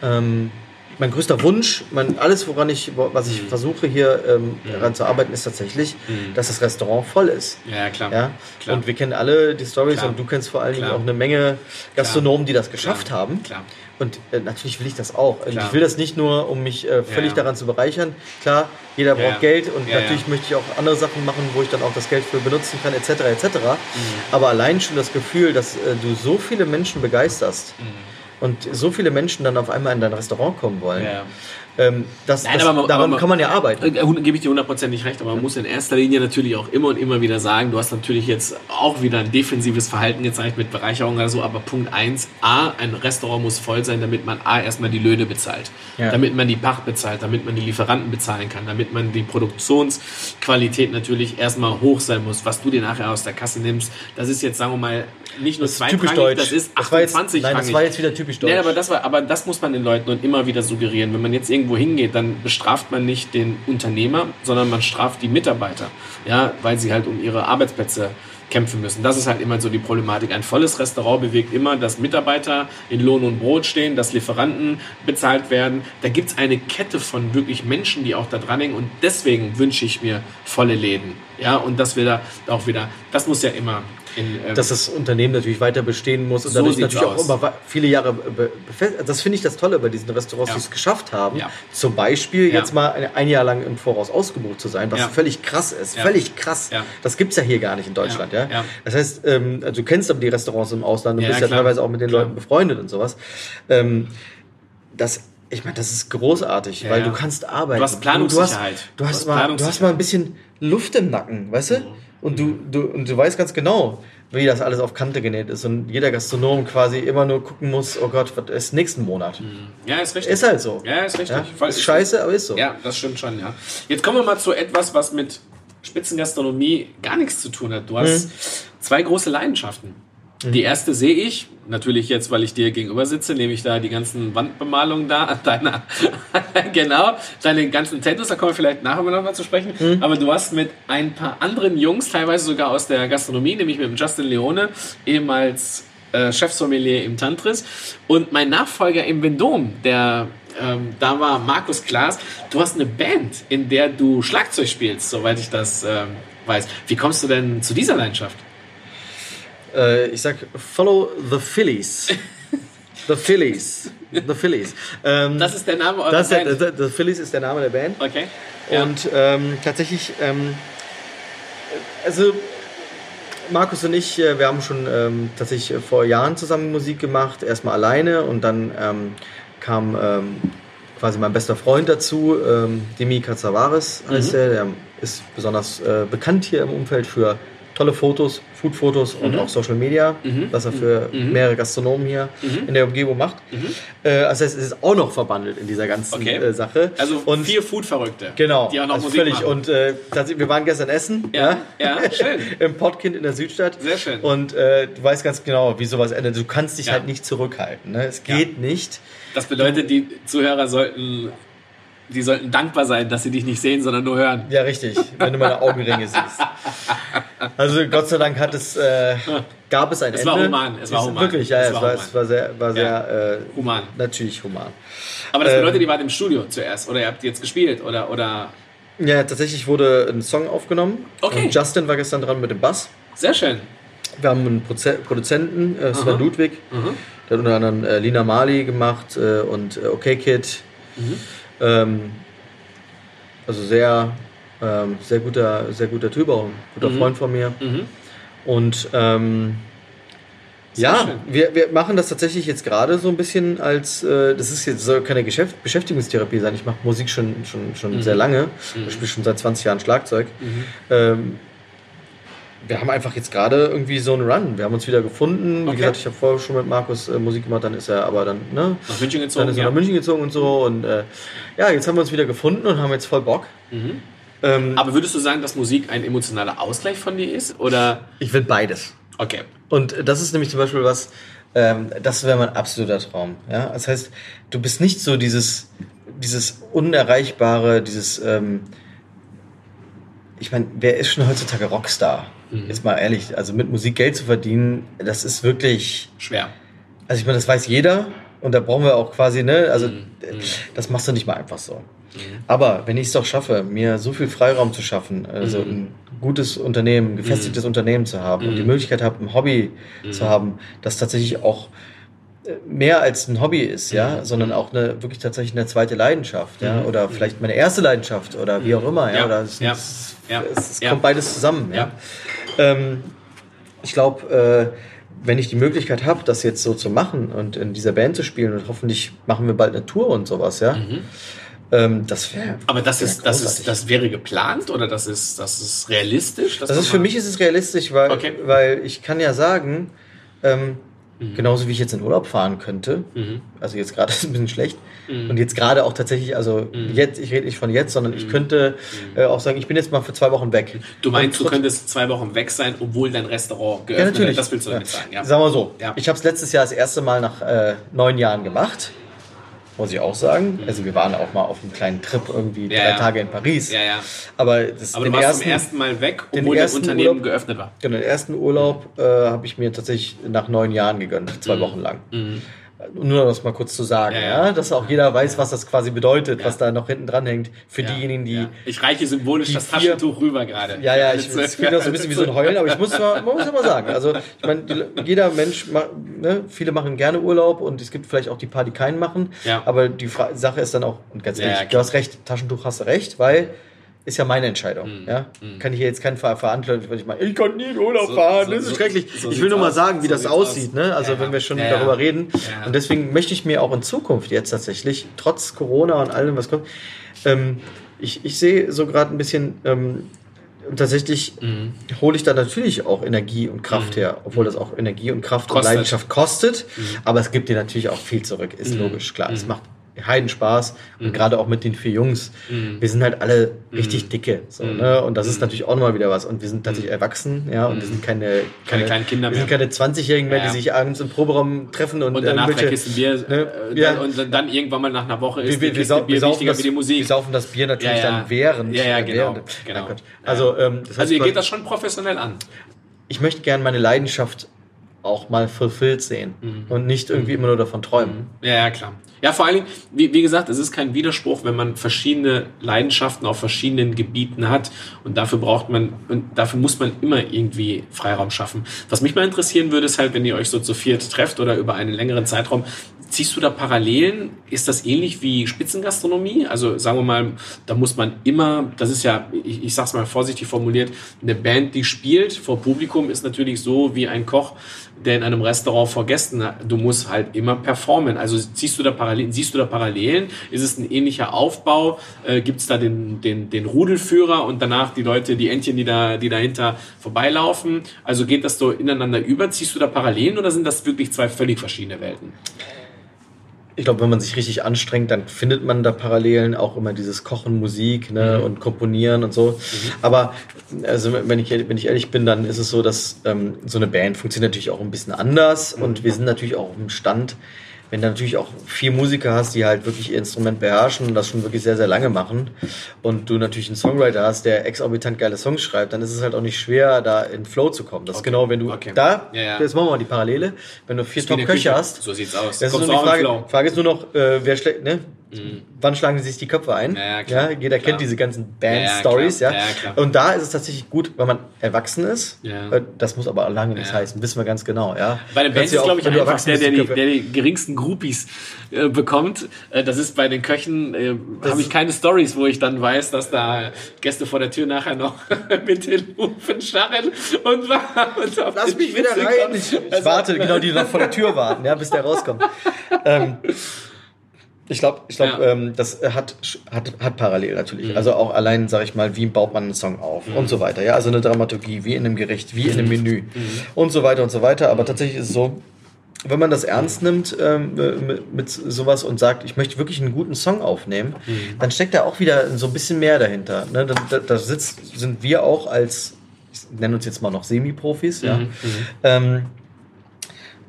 ähm, mein größter Wunsch. Mein, alles, woran ich, was Mhm. ich versuche hier ähm, daran zu arbeiten, ist tatsächlich, dass das Restaurant voll ist. Ja, ja, klar. Ja? Klar. Und wir kennen alle die Stories und du kennst vor allen Dingen auch eine Menge Gastronomen, die das geschafft Klar. haben. Klar. Und äh, natürlich will ich das auch. Ich will das nicht nur, um mich äh, völlig Ja. daran zu bereichern. Klar, jeder Ja. braucht Geld und Ja, natürlich ja. möchte ich auch andere Sachen machen, wo ich dann auch das Geld für benutzen kann, etc. etc. Mhm. Aber allein schon das Gefühl, dass äh, du so viele Menschen begeisterst Mhm. Und so viele Menschen dann auf einmal in dein Restaurant kommen wollen, Ja. Ähm, das, Nein, das, aber man- daran man- kann man ja arbeiten. Äh, Gebe ich dir hundertprozentig recht, aber man muss in erster Linie natürlich auch immer und immer wieder sagen, du hast natürlich jetzt auch wieder ein defensives Verhalten gezeigt mit Bereicherung oder so, aber Punkt eins: A, ein Restaurant muss voll sein, damit man A, erstmal die Löhne bezahlt, Ja. damit man die Pacht bezahlt, damit man die Lieferanten bezahlen kann, damit man die Produktionsqualität natürlich erstmal hoch sein muss, was du dir nachher aus der Kasse nimmst. Das ist jetzt, sagen wir mal, nicht nur ist typisch deutsch. das ist Das war jetzt- 28 nein, das war jetzt wieder typisch deutsch. Nee, aber das war, aber das muss man den Leuten und immer wieder suggerieren. Wenn man jetzt irgendwo hingeht, dann bestraft man nicht den Unternehmer, sondern man straft die Mitarbeiter, ja, weil sie halt um ihre Arbeitsplätze kämpfen müssen. Das ist halt immer so die Problematik. Ein volles Restaurant bewegt immer, dass Mitarbeiter in Lohn und Brot stehen, dass Lieferanten bezahlt werden. Da gibt es eine Kette von wirklich Menschen, die auch da dran hängen und deswegen wünsche ich mir volle Läden. Ja, und dass wir auch wieder, das muss ja immer in, ähm, dass das Unternehmen natürlich weiter bestehen muss und So dadurch natürlich auch aus. über viele Jahre be- befestigt. Das finde ich das Tolle bei diesen Restaurants, Ja. die es geschafft haben, Ja. zum Beispiel Ja. jetzt mal ein, Jahr lang im Voraus ausgebucht zu sein, was völlig krass ist. Völlig krass. Ja. Das gibt es ja hier gar nicht in Deutschland. Ja. Ja. Das heißt, ähm, also du kennst aber die Restaurants im Ausland, du Ja, bist ja teilweise auch mit den Klar. Leuten befreundet und sowas. Ähm, das, ich meine, das ist großartig, Ja, weil ja. du kannst arbeiten. Du hast Planungssicherheit. Du hast, du Du hast, hast mal, du hast mal ein bisschen Luft im Nacken, weißt du? Und du, du, und du weißt ganz genau, wie das alles auf Kante genäht ist. Und jeder Gastronom quasi immer nur gucken muss, oh Gott, was ist nächsten Monat? ja, ist richtig. Ist halt so. Ja, ist richtig. Ja? Ist scheiße, aber ist so. Ja, das stimmt schon, ja. Jetzt kommen wir mal zu etwas, was mit Spitzengastronomie gar nichts zu tun hat. Du hast zwei große Leidenschaften. Die erste sehe ich, natürlich jetzt, weil ich dir gegenüber sitze, nehme ich da die ganzen Wandbemalungen da an deiner, genau, deine ganzen Tattoos, da kommen wir vielleicht nachher noch mal zu sprechen. Aber du hast mit ein paar anderen Jungs, teilweise sogar aus der Gastronomie, nämlich mit dem Justin Leone, ehemals äh, Chefsommelier im Tantris und mein Nachfolger im Vendôme, der ähm, da war Markus Klaas. Du hast eine Band, in der du Schlagzeug spielst, soweit ich das ähm, weiß. Wie kommst du denn zu dieser Leidenschaft? Äh, ich sag, follow the Phillies. The Phillies. The Phillies. Ähm, Das ist der Name eurer das Band? der, the, the Phillies ist der Name der Band. Okay. Ja. Und ähm, tatsächlich, ähm, also Markus und ich, äh, wir haben schon ähm, tatsächlich vor Jahren zusammen Musik gemacht, erstmal alleine und dann ähm, kam ähm, quasi mein bester Freund dazu, Demi Katsavares heißt Mhm. er, der ist besonders äh, bekannt hier im Umfeld für tolle Fotos, Food-Fotos und Mhm. auch Social Media, was er für mehrere Gastronomen hier in der Umgebung macht. Äh, also es ist auch noch verbandelt in dieser ganzen Okay. äh, Sache. Also und vier Food-Verrückte. Genau, Die auch noch also Musik völlig. machen. Und äh, wir waren gestern essen. Ja, ja, schön. Im Pottkind in der Südstadt. Sehr schön. Und äh, du weißt ganz genau, wie sowas endet. Du kannst dich Ja. halt nicht zurückhalten. Ne? Es geht nicht. Das bedeutet, die Zuhörer sollten, die sollten dankbar sein, dass sie dich nicht sehen, sondern nur hören. Ja, richtig, wenn du meine Augenringe siehst. Also Gott sei Dank hat es, äh, gab es ein Es Ende. war human, es war human. Wirklich, ja, Es es, war war, human. es war sehr, war sehr äh, Human. natürlich human. Aber das bedeutet, Ähm. ihr wart im Studio zuerst oder ihr habt jetzt gespielt oder, oder Ja, tatsächlich wurde ein Song aufgenommen. Okay. Und Justin war gestern dran mit dem Bass. sehr schön. Wir haben einen Proze Produzenten, äh, Sven Aha. Ludwig, der hat unter anderem äh, Lina Mali gemacht äh, und äh, OK Kid. Mhm. Ähm, also sehr, ähm, sehr guter, sehr guter Typ, auch ein guter Mhm. Freund von mir. Mhm. Und ähm, ja, schön. wir, wir machen das tatsächlich jetzt gerade so ein bisschen als, äh, das ist jetzt soll keine Geschäft Beschäftigungstherapie sein. Ich mache Musik schon, schon, schon Mhm. sehr lange. Ich spiele schon seit 20 Jahren Schlagzeug. Ähm, wir haben einfach jetzt gerade irgendwie so einen Run. Wir haben uns wieder gefunden. Wie Okay. gesagt, ich habe vorher schon mit Markus äh, Musik gemacht, dann ist er aber dann, ne? Nach München Dann gezogen. ist er ja. nach München gezogen und so. Und äh, ja, jetzt haben wir uns wieder gefunden und haben jetzt voll Bock. Mhm. Ähm, Aber würdest du sagen, dass Musik ein emotionaler Ausgleich von dir ist? Oder ich will beides. okay. Und das ist nämlich zum Beispiel was, ähm, das wäre mein absoluter Traum. Ja? Das heißt, du bist nicht so dieses, dieses Unerreichbare, dieses, ähm, ich meine, wer ist schon heutzutage Rockstar? Jetzt mal ehrlich, also mit Musik Geld zu verdienen, das ist wirklich, Schwer. also ich meine, das weiß jeder und da brauchen wir auch quasi, ne, also Mhm. das machst du nicht mal einfach so. Aber wenn ich es doch schaffe, mir so viel Freiraum zu schaffen, also Mhm. ein gutes Unternehmen, ein gefestigtes Unternehmen zu haben und die Möglichkeit habe, ein Hobby zu haben, das tatsächlich auch mehr als ein Hobby ist, ja, sondern auch eine wirklich tatsächlich eine zweite Leidenschaft, ja, oder vielleicht meine erste Leidenschaft oder wie auch immer, ja, Ja, oder es, ja, es, es kommt beides zusammen, ja. Ähm, ich glaube, äh, wenn ich die Möglichkeit habe, das jetzt so zu machen und in dieser Band zu spielen und hoffentlich machen wir bald eine Tour und sowas, ja, ähm, das wäre. Mhm. Aber das wär ist, das ist, das wäre geplant oder das ist, das ist realistisch? Das ist für mich ist es realistisch, weil, Okay. weil ich kann ja sagen, ähm, Mhm. genauso wie ich jetzt in Urlaub fahren könnte, also jetzt gerade ist es ein bisschen schlecht Mhm. und jetzt gerade auch tatsächlich, also jetzt, ich rede nicht von jetzt, sondern ich könnte äh, auch sagen, ich bin jetzt mal für zwei Wochen weg. Mhm. Du meinst, Und du könntest zwei Wochen weg sein, obwohl dein Restaurant Ja, geöffnet natürlich. wird. Das willst du damit ja. sagen, ja. Sagen wir so. Ja. Ich habe es letztes Jahr das erste Mal nach äh, neun Jahren gemacht. Muss ich auch sagen. Also wir waren auch mal auf einem kleinen Trip irgendwie Ja, drei ja. Tage in Paris. Ja, ja. Aber, das, Aber du warst ersten, zum ersten Mal weg, obwohl das Unternehmen Urlaub- geöffnet war. Genau, den ersten Urlaub äh, habe ich mir tatsächlich nach neun Jahren gegönnt, Mhm. zwei Wochen lang. Nur um das mal kurz zu sagen, Ja, ja, ja. dass auch jeder weiß, was das quasi bedeutet, was da noch hinten dran hängt, für Ja, diejenigen, die ja. Ich reiche symbolisch das vier- Taschentuch rüber gerade. Ja, ja, ich, klingt auch so ein bisschen wie so ein Heulen, aber ich muss mal, man muss ja mal sagen. Also, ich meine, jeder Mensch, ne, viele machen gerne Urlaub und es gibt vielleicht auch die paar, die keinen machen. Ja. Aber die Fra Sache ist dann auch, und ganz Ja, ehrlich, ja, du hast recht, Taschentuch hast du recht, weil ist ja meine Entscheidung. Mhm. Ja? Kann ich hier jetzt keinen ver verantworten, wenn ich meine, ich kann nie in Urlaub So- fahren, so- das ist so- schrecklich. ich will nur mal sagen, wie das aussieht, aus. ne? Also, Ja, wenn wir schon ja, darüber reden. Ja. Und deswegen möchte ich mir auch in Zukunft jetzt tatsächlich, trotz Corona und allem, was kommt, ähm, ich, ich sehe so gerade ein bisschen, ähm, und tatsächlich Mhm. hole ich da natürlich auch Energie und Kraft her, obwohl das auch Energie und Kraft und Kostet. Leidenschaft kostet. Aber es gibt dir natürlich auch viel zurück, ist logisch, klar. Mhm. Es macht Heidenspaß. Und gerade auch mit den vier Jungs. Wir sind halt alle richtig dicke. So, ne? Und das ist natürlich auch nochmal wieder was. Und wir sind tatsächlich erwachsen, ja. Und wir sind keine, Keine kleinen Kinder Wir sind mehr. keine 20-Jährigen mehr, Ja, die sich abends im Proberaum treffen und, Und danach verkissen Bier ne? äh, Ja. und dann- dann irgendwann mal nach einer Woche ist wir, wir, wir, sau wir, Bier saufen wichtiger das, wie die Musik. wir saufen das Bier natürlich Ja, dann während. Ja, ja, äh, genau, während genau. Also, ähm, das heißt, also ihr geht das schon professionell an. ich möchte gerne meine Leidenschaft auch mal fulfilled sehen Mhm. und nicht irgendwie immer nur davon träumen. Ja, ja, klar. Ja, vor allen Dingen, wie, wie gesagt, es ist kein Widerspruch, wenn man verschiedene Leidenschaften auf verschiedenen Gebieten hat und dafür braucht man, und dafür muss man immer irgendwie Freiraum schaffen. Was mich mal interessieren würde, ist halt, wenn ihr euch so zu viert trefft oder über einen längeren Zeitraum, ziehst du da Parallelen? Ist das ähnlich wie Spitzengastronomie? Also sagen wir mal, da muss man immer, das ist ja, ich, ich sag's mal vorsichtig formuliert, eine Band, die spielt vor Publikum, ist natürlich so wie ein Koch, der in einem Restaurant vor Gästen, du musst halt immer performen. Also ziehst du da Parallelen, siehst du da Parallelen? Ist es ein ähnlicher Aufbau? Äh, Gibt es da den, den, den Rudelführer und danach die Leute, die Entchen, die da, die dahinter vorbeilaufen? Also geht das so ineinander über? Ziehst du da Parallelen oder sind das wirklich zwei völlig verschiedene Welten? Ich glaube, wenn man sich richtig anstrengt, dann findet man da Parallelen, auch immer dieses Kochen, Musik ne, und Komponieren und so. Aber also wenn ich, wenn ich ehrlich bin, dann ist es so, dass ähm, so eine Band funktioniert natürlich auch ein bisschen anders und wir sind natürlich auch im Stand, wenn du natürlich auch vier Musiker hast, die halt wirklich ihr Instrument beherrschen und das schon wirklich sehr, sehr lange machen und du natürlich einen Songwriter hast, der exorbitant geile Songs schreibt, dann ist es halt auch nicht schwer, da in Flow zu kommen. Das ist genau, wenn du Okay. da, Ja, ja. jetzt machen wir mal die Parallele, wenn du vier der Top-Köche hast, So sieht's aus. das ist nur die Frage. Frage ist nur noch, äh, wer schlägt, ne? Wann schlagen sie sich die Köpfe ein? Ja, ja, klar. jeder Klar. kennt diese ganzen Band-Stories, ja. Und da ist es tatsächlich gut, wenn man erwachsen ist. Ja. Äh, Das muss aber lange nichts heißen, wissen wir ganz genau, ja. Bei den Bands Kannst du ist, glaube ich, einfach der, der, die, der die geringsten Groupies äh, bekommt. Äh, das ist bei den Köchen, äh, habe ich keine Stories, wo ich dann weiß, dass da Gäste vor der Tür nachher noch mit den Hufen scharren und, und auf Lass mich wieder rein. kommen. Ich, ich Also- warte, genau, die noch vor der Tür warten, ja, bis der rauskommt. ähm, ich glaube, ich glaub, Ja. ähm, das hat, hat, hat parallel natürlich. Also auch allein, sage ich mal, wie baut man einen Song auf und so weiter. Ja, also eine Dramaturgie, wie in einem Gericht, wie in einem Menü und so weiter und so weiter. Aber tatsächlich ist es so, wenn man das ernst nimmt ähm, mit, mit sowas und sagt, ich möchte wirklich einen guten Song aufnehmen, dann steckt da auch wieder so ein bisschen mehr dahinter. Ne? Da, da, da sitzt, sind wir auch als, ich nenne uns jetzt mal noch Semi-Profis, ja, ähm,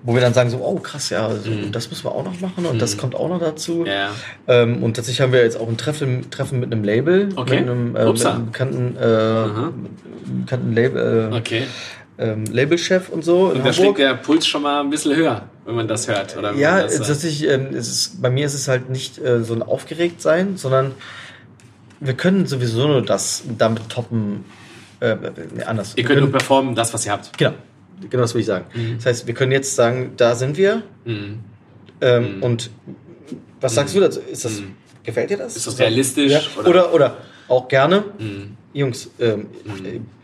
wo wir dann sagen so, oh krass, ja, also, das müssen wir auch noch machen und das kommt auch noch dazu. Ja. Ähm, und tatsächlich haben wir jetzt auch ein Treffen, Treffen mit einem Label, Okay. mit einem, äh, mit einem bekannten, äh, bekannten Label, äh, Okay. Ähm, Labelchef und so Und da schlägt der Puls schon mal ein bisschen höher, wenn man das hört. Oder Ja, das, äh, tatsächlich, ähm, es ist, bei mir ist es halt nicht äh, so ein aufgeregt sein, sondern wir können sowieso nur das damit toppen, äh, nee, anders. ihr könnt nur können- performen, das, was ihr habt. Genau, genau das will ich sagen. Das heißt, wir können jetzt sagen, da sind wir. Mhm. Ähm, Und was sagst du dazu? Ist das, gefällt dir das? Ist das realistisch, Ja. oder? Oder? oder, auch gerne. Mhm. Jungs, ähm,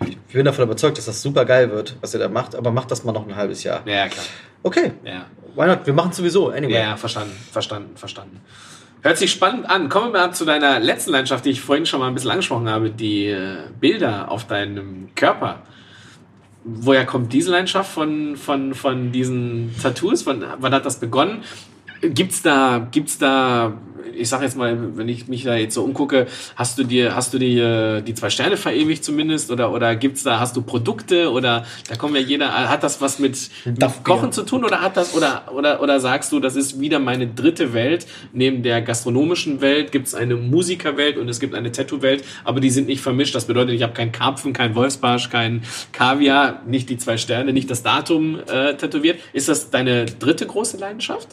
ich bin davon überzeugt, dass das super geil wird, was ihr da macht, aber macht das mal noch ein halbes Jahr. Ja, klar. Okay, Ja. why not? Wir machen es sowieso, anyway. Ja, ja, verstanden, verstanden, verstanden. Hört sich spannend an. Kommen wir mal zu deiner letzten Leidenschaft, die ich vorhin schon mal ein bisschen angesprochen habe, die äh, Bilder auf deinem Körper. Woher kommt diese Leidenschaft von, von, von diesen Tattoos? Wann, wann hat das begonnen? Gibt's da, gibt's da, ich sag jetzt mal, wenn ich mich da jetzt so umgucke, hast du dir, hast du dir die zwei Sterne verewigt zumindest oder, oder gibt's da, hast du Produkte oder da kommen ja jeder, hat das was mit, mit. Kochen zu tun oder hat das, oder, oder, oder sagst du, das ist wieder meine dritte Welt, neben der gastronomischen Welt gibt's eine Musikerwelt und es gibt eine Tattoo-Welt, aber die sind nicht vermischt, das bedeutet, ich habe keinen Karpfen, kein Wolfsbarsch, kein Kaviar, nicht die zwei Sterne, nicht das Datum äh, tätowiert. Ist das deine dritte große Leidenschaft?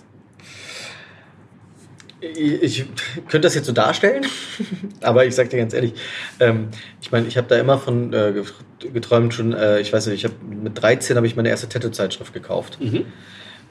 Ich, könnte das jetzt so darstellen, aber ich sag dir ganz ehrlich, ähm, ich meine, ich habe da immer von äh, geträumt schon, äh, ich weiß nicht, ich habe mit 13 habe ich meine erste Tattoo-Zeitschrift gekauft.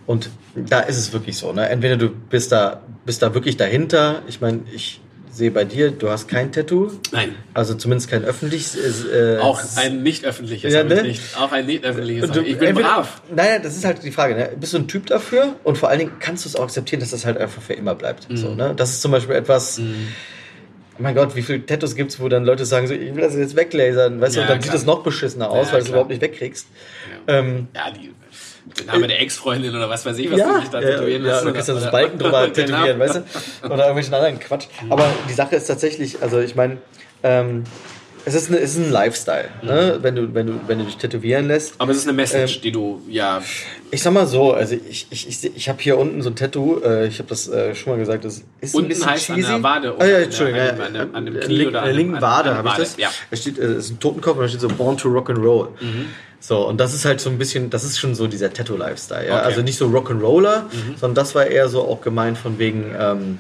Und da ist es wirklich so, ne? Entweder du bist da, bist da wirklich dahinter. Ich meine, ich sehe bei dir, du hast kein Tattoo. Nein. Also zumindest kein öffentliches. Äh, Auch ein nicht öffentliches Ja, ne? nicht. Auch ein nicht öffentliches. Du- ich. Bin entweder- brav. Naja, das ist halt die Frage. Ne? Bist du ein Typ dafür? Und vor allen Dingen kannst du es auch akzeptieren, dass das halt einfach für immer bleibt. Mhm. So, ne? Das ist zum Beispiel etwas, mein Gott, wie viele Tattoos gibt's, wo dann Leute sagen, so, ich will das jetzt weglasern, weißt du, Ja, und dann klar. sieht das noch beschissener aus, Ja, weil du es überhaupt nicht wegkriegst. Ähm, Ja, die, Name der Ex-Freundin oder was weiß ich, was ja, du dich da ja, tätowieren ja, lässt. du kannst ja so Balken drüber Genau. tätowieren, weißt du? Oder irgendwelchen anderen Quatsch. Aber die Sache ist tatsächlich, also ich meine, ähm, es ist, eine, es ist ein Lifestyle, ne? wenn, du, wenn, du, wenn du dich tätowieren lässt. Aber es ist eine Message, Ähm, die du, ja, Ich sag mal so, also ich, ich, ich, ich habe hier unten so ein Tattoo, äh, ich habe das äh, schon mal gesagt, das ist ein Unten bisschen heißt an cheesy. der Wade Ah, oder ja, an der- Entschuldigung, an ja, dem- an dem- an äh, Knie oder an äh, dem- linken an- Wade an der habe ich das. ja. Da steht, äh, es ist ein Totenkopf und da steht so Born to Rock and Roll. Mhm. So, und das ist halt so ein bisschen, das ist schon so dieser Tattoo-Lifestyle. Ja? Okay. Also nicht so Rock'n'Roller, sondern das war eher so auch gemeint von wegen ähm,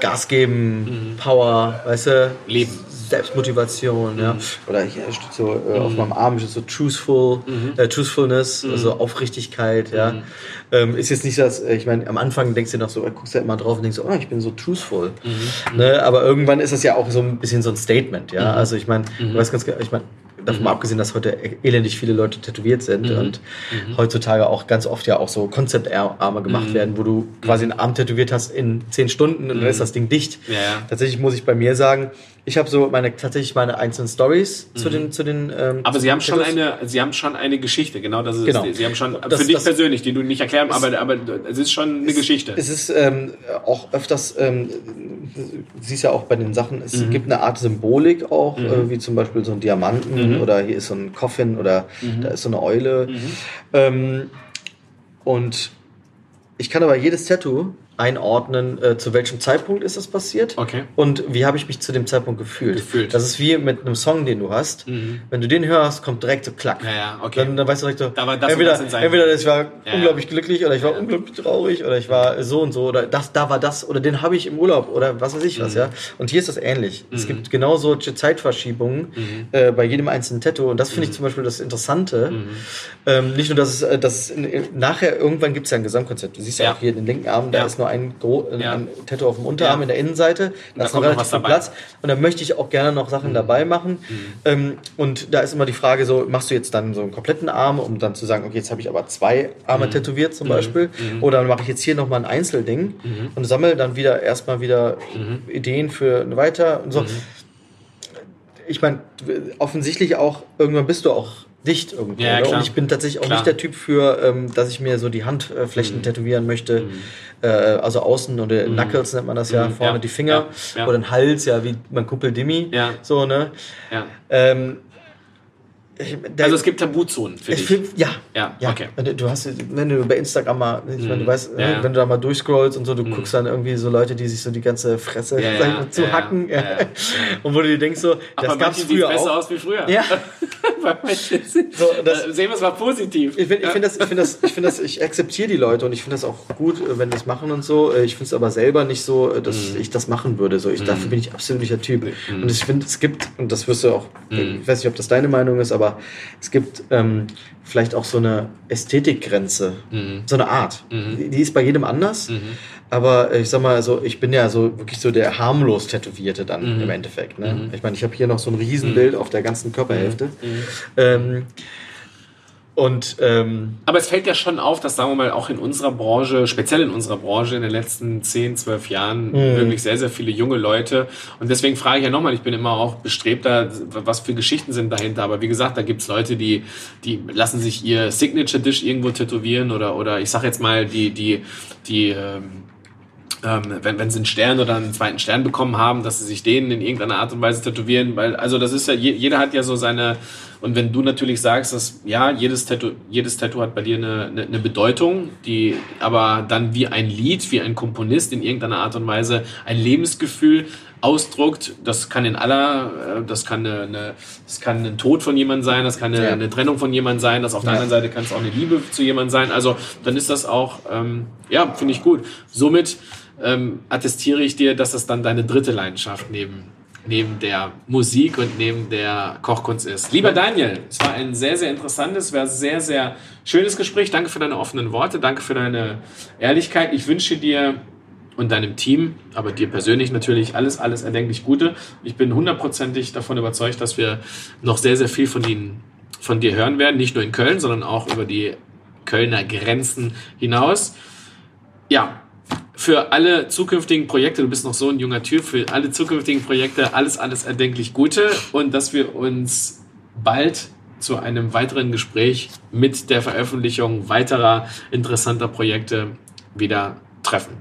Gas geben, Power, weißt du? Leben. Selbstmotivation, ja. Oder hier steht so äh, auf meinem Arm steht so truthful, äh, truthfulness, also Aufrichtigkeit, ja. Ähm, ist jetzt nicht das, äh, ich meine, am Anfang denkst du noch so, äh, guckst du halt immer drauf und denkst so, oh, ich bin so truthful. Ne? Aber irgendwann ist das ja auch so ein bisschen so ein Statement, ja. Also ich meine, du weißt ganz genau, ich meine, davon mal abgesehen, dass heute elendig viele Leute tätowiert sind und heutzutage auch ganz oft ja auch so Konzeptarme gemacht werden, wo du quasi einen Arm tätowiert hast in zehn Stunden und dann ist das Ding dicht. Ja. Tatsächlich muss ich bei mir sagen, ich habe so meine tatsächlich meine einzelnen Stories zu den zu den. Ähm, Mhm. Aber sie haben schon eine, sie haben schon eine Geschichte, genau das ist Genau. Sie haben schon, Das- für dich persönlich, die du nicht erklären, aber, aber es ist schon eine Geschichte. Es ist ähm, auch öfters, ähm, du siehst ja auch bei den Sachen, es Mhm. gibt eine Art Symbolik auch, äh, wie zum Beispiel so ein Diamanten Mhm. oder hier ist so ein Coffin oder da ist so eine Eule. Mhm. Ähm, und ich kann aber jedes Tattoo einordnen, äh, zu welchem Zeitpunkt ist das passiert Okay. und wie habe ich mich zu dem Zeitpunkt gefühlt. Gefühlt. Das ist wie mit einem Song, den du hast. Wenn du den hörst, kommt direkt so klack. Ja, ja, okay. Dann, dann weißt du direkt so, Da war das entweder, das entweder ich war Ja, unglaublich glücklich oder ich war unglaublich traurig oder ich war so und so oder das, da war das oder den habe ich im Urlaub oder was weiß ich Mhm. was, ja. Und hier ist das ähnlich. Es gibt genau solche Zeitverschiebungen Mhm. äh, bei jedem einzelnen Tattoo und das finde ich zum Beispiel das Interessante. Mhm. Ähm, nicht nur, dass es, äh, dass es nachher irgendwann gibt es ja ein Gesamtkonzept. Du siehst ja, auch hier den linken Arm, da ist nur ein, gro Ja. ein Tattoo auf dem Unterarm Ja. in der Innenseite. Da ist noch relativ viel dabei. Platz. Und da möchte ich auch gerne noch Sachen dabei machen. Ähm, und da ist immer die Frage so, machst du jetzt dann so einen kompletten Arm, um dann zu sagen, okay, jetzt habe ich aber zwei Arme tätowiert zum Beispiel. Oder dann mache ich jetzt hier nochmal ein Einzelding und sammle dann wieder erstmal wieder Ideen für weiter und so. Ich meine, offensichtlich auch, irgendwann bist du auch dicht irgendwo. Ja, klar. Und ich bin tatsächlich auch Klar. nicht der Typ für, ähm, dass ich mir so die Handflächen tätowieren möchte. Äh, also außen oder Knuckles nennt man das ja, Mhm. vorne Ja. die Finger Ja. Ja. oder den Hals, ja, wie mein Kumpel Dimi. Ja. So, ne? ja. Ähm, ich, der, Also es gibt Tabuzonen für ich dich. find, ja. Ja, okay. Du hast, wenn du bei Instagram mal, ich meine, du weißt, Ja, ja. wenn du da mal durchscrollst und so, du guckst dann irgendwie so Leute, die sich so die ganze Fresse Ja, ja, zu ja, ja. hacken. Ja, ja. Und wo du dir denkst so, Aber das gab es manche sieht früher besser auch. aus wie früher. Ja. So, das- Äh, Sehen wir es mal positiv. Ich finde ich find das, ich finde das, ich finde das, ich akzeptiere die Leute und ich finde das auch gut, äh, wenn die es machen und so. Äh, Ich finde es aber selber nicht so, dass Mhm. ich das machen würde. So, ich, dafür bin ich absolut nicht der Typ. Und ich finde, es gibt, und das wirst du auch, Mhm. ich weiß nicht, ob das deine Meinung ist, aber es gibt ähm, vielleicht auch so eine Ästhetikgrenze, Mhm. so eine Art. Die, die ist bei jedem anders. Aber äh, ich sag mal, also ich bin ja so wirklich so der harmlos Tätowierte dann Mhm. im Endeffekt. Ne? Ich meine, ich habe hier noch so ein Riesenbild auf der ganzen Körperhälfte. Ähm, und ähm, Aber es fällt ja schon auf, dass, sagen wir mal, auch in unserer Branche, speziell in unserer Branche, in den letzten 10, 12 Jahren wirklich sehr, sehr viele junge Leute. Und deswegen frage ich ja nochmal, ich bin immer auch bestrebter, was für Geschichten sind dahinter. Aber wie gesagt, da gibt's Leute, die, die lassen sich ihr Signature-Dish irgendwo tätowieren oder, oder ich sag jetzt mal, die, die, die, ähm, ähm, wenn, wenn sie einen Stern oder einen zweiten Stern bekommen haben, dass sie sich den in irgendeiner Art und Weise tätowieren, weil, also das ist ja, je, jeder hat ja so seine, und wenn du natürlich sagst, dass, ja, jedes Tattoo, jedes Tattoo hat bei dir eine, eine, eine Bedeutung, die aber dann wie ein Lied, wie ein Komponist in irgendeiner Art und Weise ein Lebensgefühl ausdruckt, das kann in aller, äh, das kann eine, eine das kann ein Tod von jemand sein, das kann eine, Ja. eine Trennung von jemand sein, das auf der Ja. anderen Seite kann es auch eine Liebe zu jemand sein. Also dann ist das auch, ähm, ja, finde ich gut. Somit ähm, attestiere ich dir, dass das dann deine dritte Leidenschaft neben, neben der Musik und neben der Kochkunst ist. Lieber Daniel, es war ein sehr, sehr interessantes, es war sehr, sehr schönes Gespräch. Danke für deine offenen Worte, danke für deine Ehrlichkeit. Ich wünsche dir und deinem Team, aber dir persönlich natürlich alles, alles erdenklich Gute. Ich bin hundertprozentig davon überzeugt, dass wir noch sehr, sehr viel von Ihnen, von dir hören werden, nicht nur in Köln, sondern auch über die Kölner Grenzen hinaus. Ja, für alle zukünftigen Projekte, du bist noch so ein junger Typ, für alle zukünftigen Projekte alles, alles erdenklich Gute und dass wir uns bald zu einem weiteren Gespräch mit der Veröffentlichung weiterer interessanter Projekte wieder treffen.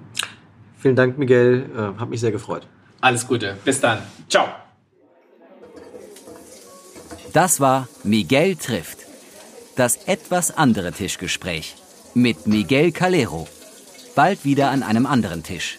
Vielen Dank, Miguel. Äh, hat mich sehr gefreut. Alles Gute. Bis dann. Ciao. Das war Miguel trifft. Das etwas andere Tischgespräch mit Miguel Calero. Bald wieder an einem anderen Tisch.